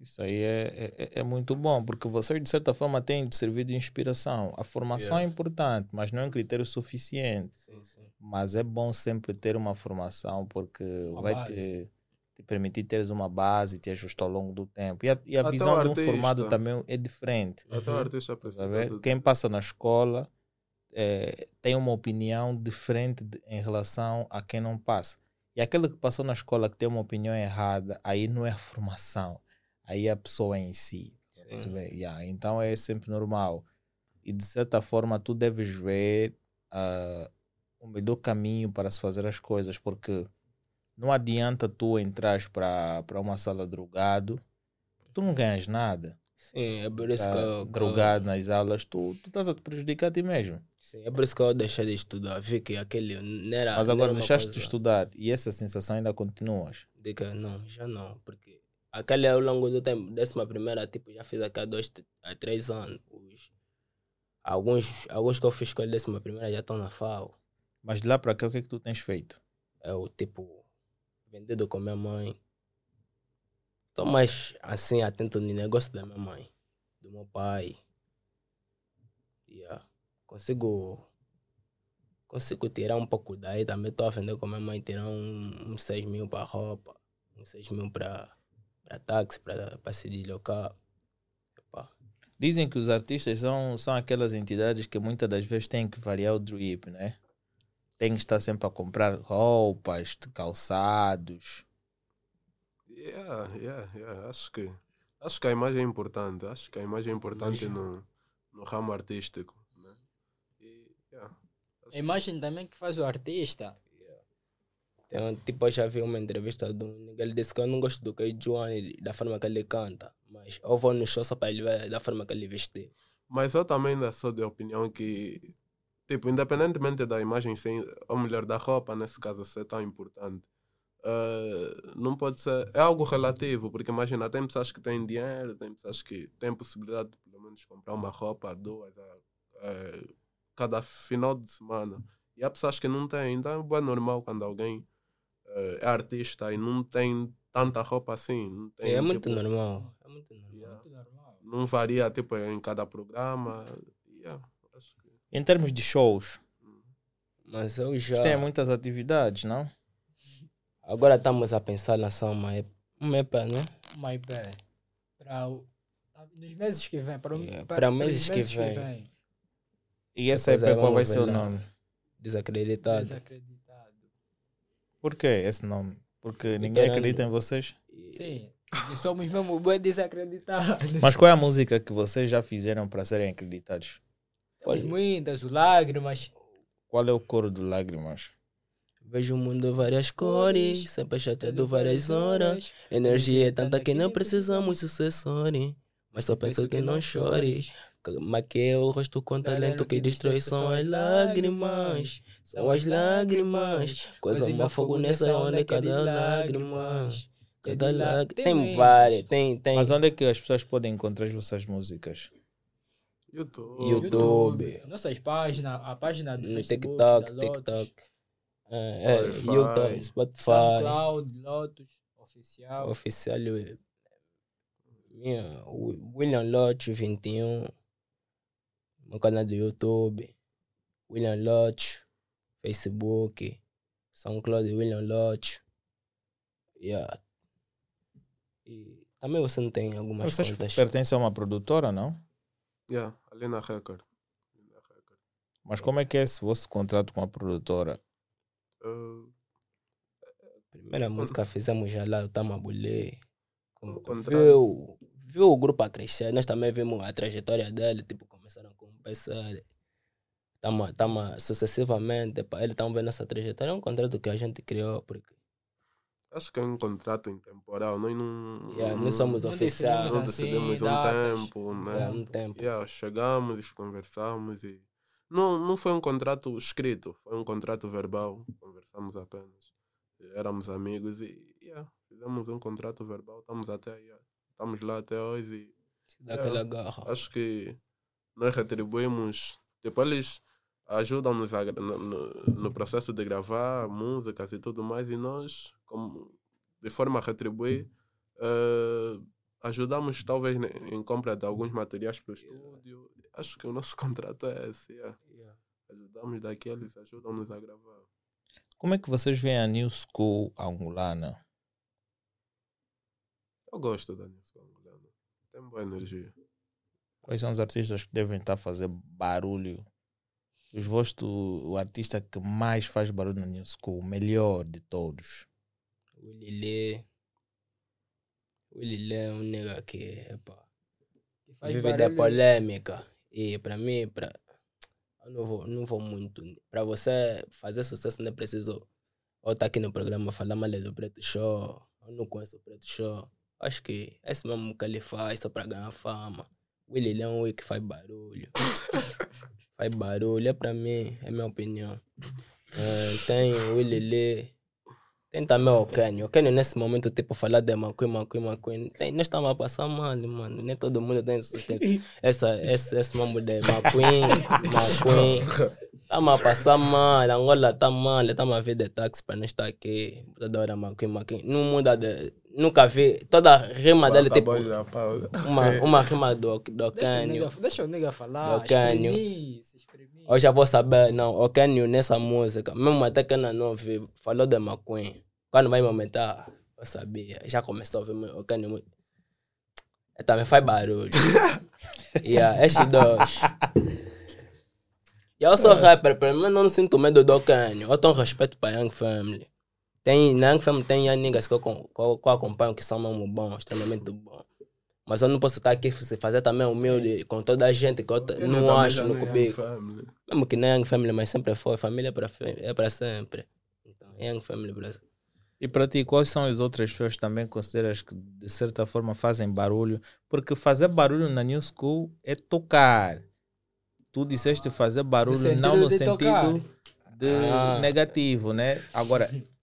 A: Isso aí é, é, é muito bom, porque vocês, de certa forma, têm de servir de inspiração. A formação é
D: Yeah.
A: importante, mas não é um critério suficiente.
D: Sim, sim.
A: Mas é bom sempre ter uma formação, porque
B: Uma
A: vai te, te permitir teres uma base e te ajustar ao longo do tempo. E a, e a
C: Até
A: visão de um formado também é diferente.
C: Até o
D: Uhum.
C: artista
A: Tá
C: precisa. de-
A: Quem passa na escola eh, tem uma opinião diferente de- em relação a quem não passa. E aquele que passou na escola que tem uma opinião errada, aí não é a formação, aí a pessoa em si. Yeah, Então é sempre normal. E de certa forma tu deves ver ah, o melhor caminho para se fazer as coisas, porque não adianta tu entrar para uma sala drogado, tu não ganhas nada
D: Sim, é por isso que
A: tá
D: eu. que eu-
A: drogado nas aulas, tu, tu estás a te prejudicar a ti mesmo.
D: Sim, é por isso que eu deixei de estudar. Vi que aquele não era.
A: Mas agora deixaste de estudar e essa sensação ainda continuas.
D: De que não, já não. Porque aquele ao longo do tempo, décima primeira, tipo, já fiz aqui há dois, há três anos. Os- alguns, alguns que eu fiz com a décima primeira já estão na FAO.
A: Mas de lá para cá, o que é que tu tens feito?
D: Eu, tipo, vendido com minha mãe. Estou mais assim, atento no negócio da minha mãe, do meu pai. Yeah. Consigo. Consigo tirar um pouco daí. Também estou a vender com minha mãe, tirar um, uns 6 mil para roupa, uns 6 mil para táxi, para se deslocar. Epá.
A: Dizem que os artistas são, são aquelas entidades que muitas das vezes têm que variar o drip, né? Tem que estar sempre a comprar roupas, calçados.
C: Yeah, yeah, yeah. Acho que acho que a imagem é importante. Acho que a imagem é importante no, no ramo artístico. Né? E, yeah,
B: A imagem também que faz o artista.
D: Tipo, eu já vi uma entrevista um nigga, ele disse que eu não gosto do Johnny, da forma que ele canta. Mas eu vou no show só para ele ver da forma que ele vestiu.
C: Mas eu também ainda sou de opinião que, tipo, independentemente da imagem, sem, ou melhor, da roupa, nesse caso, ser tão importante, eh, não pode ser. É algo relativo, porque imagina, tem pessoas que têm dinheiro, tem pessoas que têm possibilidade de, pelo menos, comprar uma roupa, duas, eh, cada final de semana. E há pessoas que não têm. Então é normal quando alguém eh, é artista e não tem tanta roupa assim. Não tem,
D: É, muito
C: tipo,
D: normal. É muito normal.
C: yeah,
B: Muito normal.
C: não varia tipo, em cada programa. Yeah, acho que.
A: Em termos de shows,
D: Mas eu já.
A: têm muitas atividades, não?
D: Agora estamos a pensar em lançar uma EP, uma EP né?
B: Bad. Para o- nos meses que vem. Para, o-
D: Yeah,
B: para,
D: para
B: para os
D: meses que vem.
A: E essa
D: Depois
A: EP qual vai ser o nome?
D: Desacreditado.
B: Desacreditado.
A: Por que esse nome? Porque ninguém acredita em vocês?
B: Sim. E somos mesmo bem desacreditados.
A: Mas qual é a música que vocês já fizeram para serem acreditados?
B: Temos muitas, o lágrimas.
A: Qual é o coro de lágrimas?
D: Vejo o mundo várias cores, sempre chateado várias horas. Energia é tanta que não precisamos sucessores. Mas só penso que não chores. Maquei o rosto com talento que destrói são as lágrimas. São as lágrimas. Coisa mais fogo nessa onda, cada lágrima. Cada lágrima. Tem várias, tem, tem.
A: Mas onde é que as pessoas podem encontrar as vossas músicas?
C: YouTube.
D: YouTube.
B: Nossas páginas, a página do
D: No
B: Facebook,
D: TikTok,
B: da Lotus,
D: TikTok. É, é,
C: Spotify.
D: YouTube, Spotify.
B: SoundCloud, Lotus, Oficial.
D: Oficial. Minha, William Lodge 21. Meu canal do YouTube. William Lodge. Facebook. SoundCloud William Lodge. Yeah. E também você não tem algumas
A: Vocês
D: contas.
A: pertencem a uma produtora, não?
C: Yeah, ali na Record. Ali na Record.
A: Mas como é que é esse vosso contrato com a produtora?
C: Uh,
D: Primeira música fizemos já lá, o Tamabulê. Viu, viu o grupo a crescer, nós também vimos a trajetória dele, tipo, começaram com o PSL. Tamo, tamo sucessivamente, pá, ele também vendo essa trajetória, é um contrato que a gente criou, porque
C: acho que é um contrato intemporal. Nós não,
D: yeah, nós somos
B: Não
D: oficiais,
C: não decidimos um
B: datas.
C: tempo, né?
D: um tempo.
C: Yeah, chegamos, conversamos e. Não, não foi um contrato escrito, foi um contrato verbal. Conversamos apenas. Éramos amigos e yeah, fizemos um contrato verbal. Estamos até yeah, estamos lá até hoje e
D: Daquela garra.
C: acho que nós retribuímos. Tipo, eles ajudam-nos no, no, no processo de gravar músicas e tudo mais, e nós, como, de forma a retribuir, eh, ajudamos talvez ne- em compra de alguns materiais para o estúdio. Acho que o nosso contrato é esse. yeah. Ajudamos daqui, eles ajudam-nos a gravar.
A: Como é que vocês veem a New School angolana?
C: Eu gosto da música angolana. Tem boa energia.
A: Quais são os artistas que devem estar a fazer barulho? Os vossos, o artista que mais faz barulho na New School, o melhor de todos.
D: O Lilê. O Lilê é um nega que, epá,
B: que faz
D: vive da
B: barulho.
D: polêmica. E para mim, pra, eu não vou, não vou muito. Para você fazer sucesso, não é preciso ou estar aqui no programa falar mal do Preto Show. Eu não conheço o Preto Show. Acho que esse mesmo que ele faz só para ganhar fama. O Willie é um Willie que faz barulho. faz barulho, é para mim, é minha opinião. Eh, tem o Willie Lee. Tem também o Kenny. O Kenny nesse momento, tipo, falar de McQueen, McQueen, McQueen. Tem, nós estamos a passar mal, mano. Nem todo mundo tem esse, essa, esse, esse mambo de McQueen, McQueen. Estamos a passar mal, Angola está mal, estamos a ver de táxi para nós estar aqui. Toda hora McQueen, McQueen. Não muda de... Nunca vi. Toda rima dele, tipo, uma, uma rima do, do
B: Deixa o,
D: Kenny.
B: nega, deixa o nega falar.
D: Do. Eu já vou saber, não, o Kenny nessa música, mesmo até que eu não ouvi, falou de McQueen. Quando vai me aumentar, eu sabia. Já começou a ouvir o Kenny muito. Ele também faz barulho. yeah, estes dois. E eu sou rapper, pelo menos não sinto medo do Kenny. Eu tenho respeito para Young Family. Tem, na Family tem niggas que eu, que eu, que eu acompanho que são mesmo bons, extremamente bons. Mas eu não posso estar aqui se fazer também humilde com toda a gente que eu
C: Ele
D: não
C: também
D: acho no
C: é
D: cubico. Mesmo que nem Young Family, mas sempre foi. Família é para é para sempre. Então, Young Family para
A: E para ti, quais são as outras pessoas que também consideras que de certa forma fazem barulho? Porque fazer barulho na New School é tocar. Tu disseste fazer barulho
B: sentido
A: não no
B: de tocar.
A: sentido de
D: Ah.
A: negativo, né? Agora,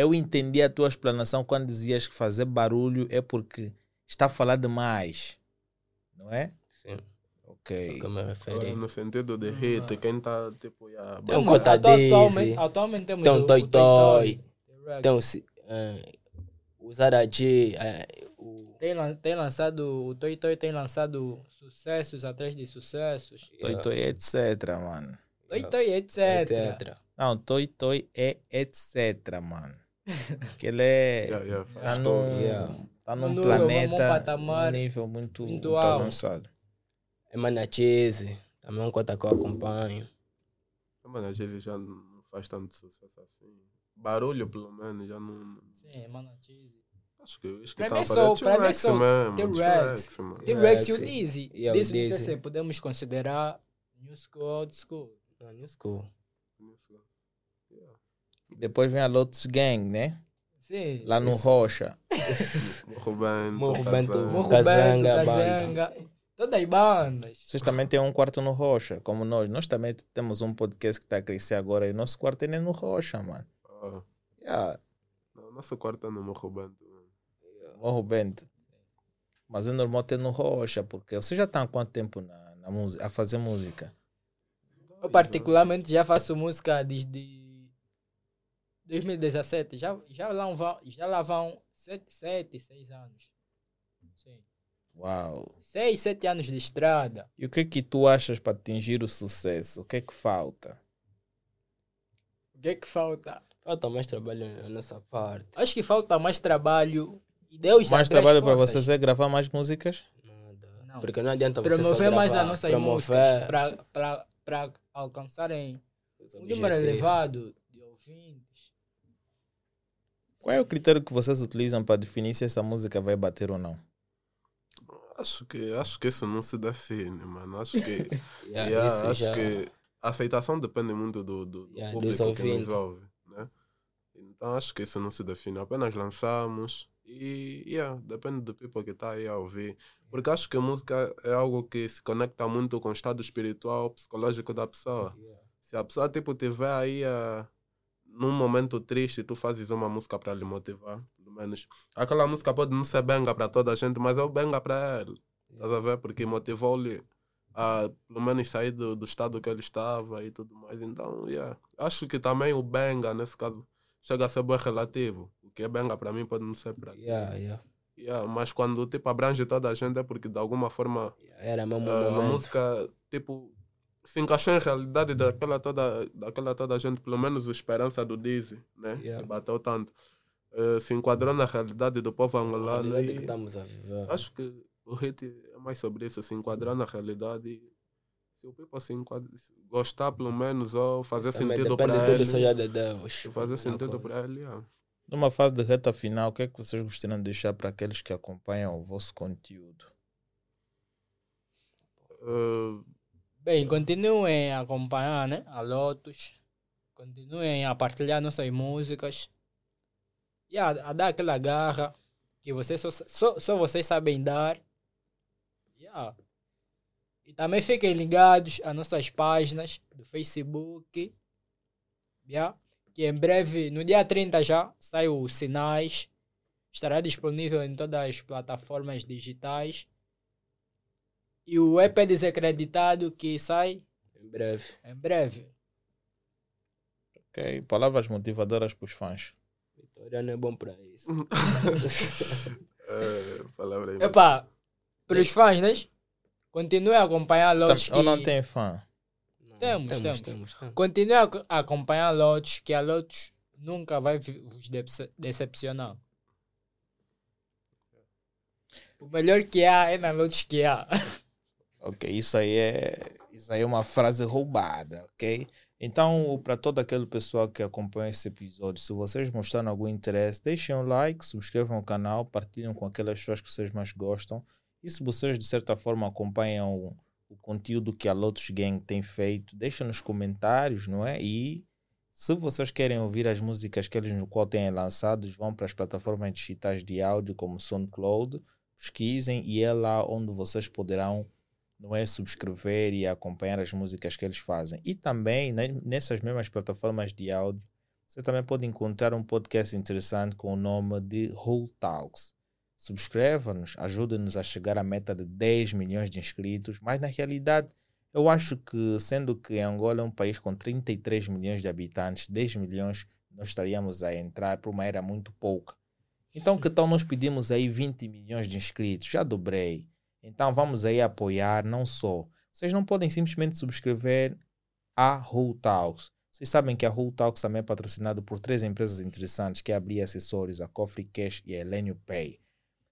A: eu entendi a tua explanação quando dizias que fazer barulho é porque está a falar demais, não é?
D: Sim.
A: Ok.
D: eu me
C: Agora, no sentido de hit, quem está tipo. Yeah,
D: Tem um
B: Atu-
D: Cota.
B: Atualmente, atualmente temos
D: Tem um Toy Toy.
B: Tem Rex.
D: Tem o, Si- eh, o Zaraji, eh, o
B: Tem, lan- tem lançado, o Toy Toy tem lançado sucessos atrás de sucessos.
A: Toi Toi, etc, mano.
B: Toy Toy, etc.
D: etc.
A: Não, Toi Toi é etc, mano. Que ele é.
C: yeah, yeah,
A: Tá
C: faz
A: num.
D: Yeah.
A: tá num
B: Num-
A: planeta,
B: num
A: nível muito,
B: muito
A: avançado.
D: Emana Cheese, também é um cota que eu acompanho.
C: Às vezes já não faz tanto sucesso assim. Barulho, pelo menos, já não.
B: Sim, mano, cheesy.
C: Acho que os que a
B: pra mim
C: T-Rex mesmo.
B: T-Rex.
C: T-Rex,
B: e o Dizzy. Dizzy,
D: Dizzy.
B: podemos considerar New School, Old School.
D: Na New School.
C: Yeah.
A: Depois vem a Lotus Gang, né?
B: Sim.
A: Lá no Rocha.
C: Morro Bento.
D: Morro Bento.
B: Morro. Todas as bandas.
A: Vocês também têm um quarto no Rocha, como nós. Nós também temos um podcast que está a crescer agora e nosso quarto é no Rocha, mano.
C: Ah,
A: Yeah,
C: não, nosso quarto é no Morro Bento. mano.
A: Morro Bento. Mas é normal ter no Rocha, porque você já está há quanto tempo na, na música, a fazer música?
B: Eu particularmente já faço música desde 2017. Já, já, lá vão, já lá vão sete, sete, seis anos. Sim.
A: Uau.
B: Seis, sete anos de estrada.
A: E o que é que tu achas para atingir o sucesso? O que é que falta?
B: O que é que falta?
D: Falta mais trabalho nessa parte.
B: Acho que falta mais trabalho. E Deus
A: Mais trabalho para vocês é gravar mais músicas?
D: Nada.
B: Não.
D: Porque não adianta você só
B: Promover mais
D: gravar,
B: as nossas
D: promover
B: músicas para alcançarem um número elevado de ouvintes.
A: Qual é o critério que vocês utilizam para definir se essa música vai bater ou não?
C: Acho que, acho que isso não se define, mano. Acho que,
D: Yeah,
C: yeah,
D: isso
C: acho
D: já-
C: que a aceitação depende muito do, do, do
D: Yeah,
C: público que nos ouve. Né? Então acho que isso não se define. Apenas lançamos e yeah, depende do people que está aí a ouvir. Porque acho que a música é algo que se conecta muito com o estado espiritual, psicológico da pessoa.
D: Yeah.
C: Se a pessoa tipo tiver aí a, num momento triste, tu fazes uma música para lhe motivar, pelo menos. Aquela música pode não ser benga para toda a gente, mas é o benga para ele. Estás a ver? Porque motivou-lhe a pelo menos sair do, do estado que ele estava e tudo mais. Então, yeah. acho que também o benga, nesse caso, chega a ser bem relativo. O que é benga para mim pode não ser para.
D: Yeah, yeah.
C: Yeah, mas quando tipo abrange toda a gente é porque de alguma forma
D: Era mesmo
C: ah, a música tipo se encaixou em realidade daquela toda, daquela toda a gente, pelo menos o Esperança do Dizzy, né?
D: Yeah.
C: Que bateu tanto. Eh, se enquadrou na realidade do povo
D: A
C: angolano
D: que
C: e
D: estamos a viver.
C: acho que o hit é mais sobre isso, se enquadrar na realidade se o people se enquadra, se gostar pelo menos ou fazer
D: Também
C: sentido para ele,
D: seja de Deus.
C: fazer sentido para ele, yeah.
A: Numa fase de reta final, o que é que vocês gostariam de deixar para aqueles que acompanham o vosso conteúdo?
C: Eh,
B: Bem, continuem a acompanhar né, a Lotus. Continuem a partilhar nossas músicas. E a, a dar aquela garra que vocês só, só, só vocês sabem dar. Yeah. E também fiquem ligados às nossas páginas do Facebook. Yeah. Que em breve, no dia 30 já, sai o Sinais. Estará disponível em todas as plataformas digitais. E o EP desacreditado que sai
D: Em breve.
B: em breve.
A: Ok? Palavras motivadoras para os fãs.
D: Vitoriano é bom para isso.
C: eh, palavra aí,
B: Epa, para os fãs, né? Continue a acompanhar Lotes
A: Tam- Ou não
B: que...
A: tem fã?
D: Não,
B: Temos,
D: temos,
B: temos.
D: temos, temos.
B: Continue a ac- a acompanhar Lotes, que a Lotes nunca vai vos dece- decepcionar. O melhor que há é na Lotes que há.
A: Ok, isso aí é, isso aí é uma frase roubada, ok? Então, para todo aquele pessoal que acompanha esse episódio, se vocês mostraram algum interesse, deixem um like, subscrevam o canal, partilhem com aquelas pessoas que vocês mais gostam. E se vocês, de certa forma, acompanham o, o conteúdo que a Lotus Gang tem feito, deixem nos comentários, não é? E se vocês querem ouvir as músicas que eles no qual têm lançados, vão para as plataformas digitais de áudio como SoundCloud, pesquisem e é lá onde vocês poderão não é subscrever e acompanhar as músicas que eles fazem. E também né, nessas mesmas plataformas de áudio, você também pode encontrar um podcast interessante com o nome de Whole Talks. Subscreva-nos, ajude-nos a chegar à meta de 10 milhões de inscritos, mas na realidade eu acho que, sendo que Angola é um país com 33 milhões de habitantes, 10 milhões nós estaríamos a entrar por uma era muito pouca. Então, que tal nós pedimos aí 20 milhões de inscritos? Já dobrei. Então vamos aí apoiar, não só. Vocês não podem simplesmente subscrever a Whole Talks. Vocês sabem que a Whole Talks também é patrocinado por três empresas interessantes, que é a Abrir Acessórios, a Coffee Cash e a Elenio Pay.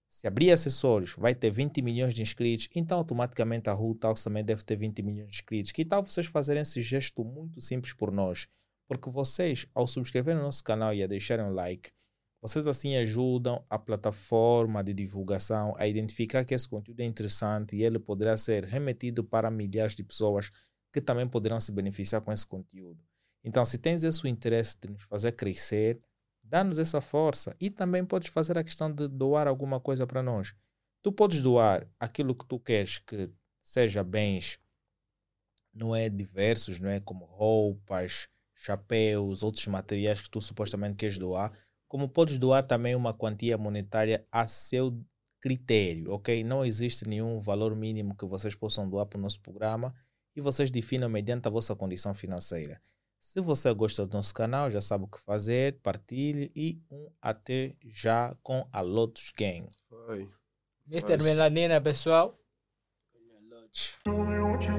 A: Se abrir acessórios vai ter 20 milhões de inscritos, então automaticamente a Whole Talks também deve ter 20 milhões de inscritos. Que tal vocês fazerem esse gesto muito simples por nós? Porque vocês, ao subscreverem o nosso canal e a deixarem um like, vocês assim ajudam a plataforma de divulgação a identificar que esse conteúdo é interessante e ele poderá ser remetido para milhares de pessoas que também poderão se beneficiar com esse conteúdo. Então, se tens esse interesse de nos fazer crescer, dá-nos essa força e também podes fazer a questão de doar alguma coisa para nós. Tu podes doar aquilo que tu queres que seja bens, não é diversos, não é como roupas, chapéus, outros materiais que tu supostamente queres doar como podes doar também uma quantia monetária a seu critério, ok? Não existe nenhum valor mínimo que vocês possam doar para o nosso programa e vocês definam mediante a vossa condição financeira. Se você gosta do nosso canal, já sabe o que fazer, partilhe e um até já com a Lotus Gang.
C: Vai.
B: Mr. Melanina, pessoal.
F: Tell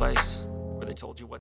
E: place where they told you what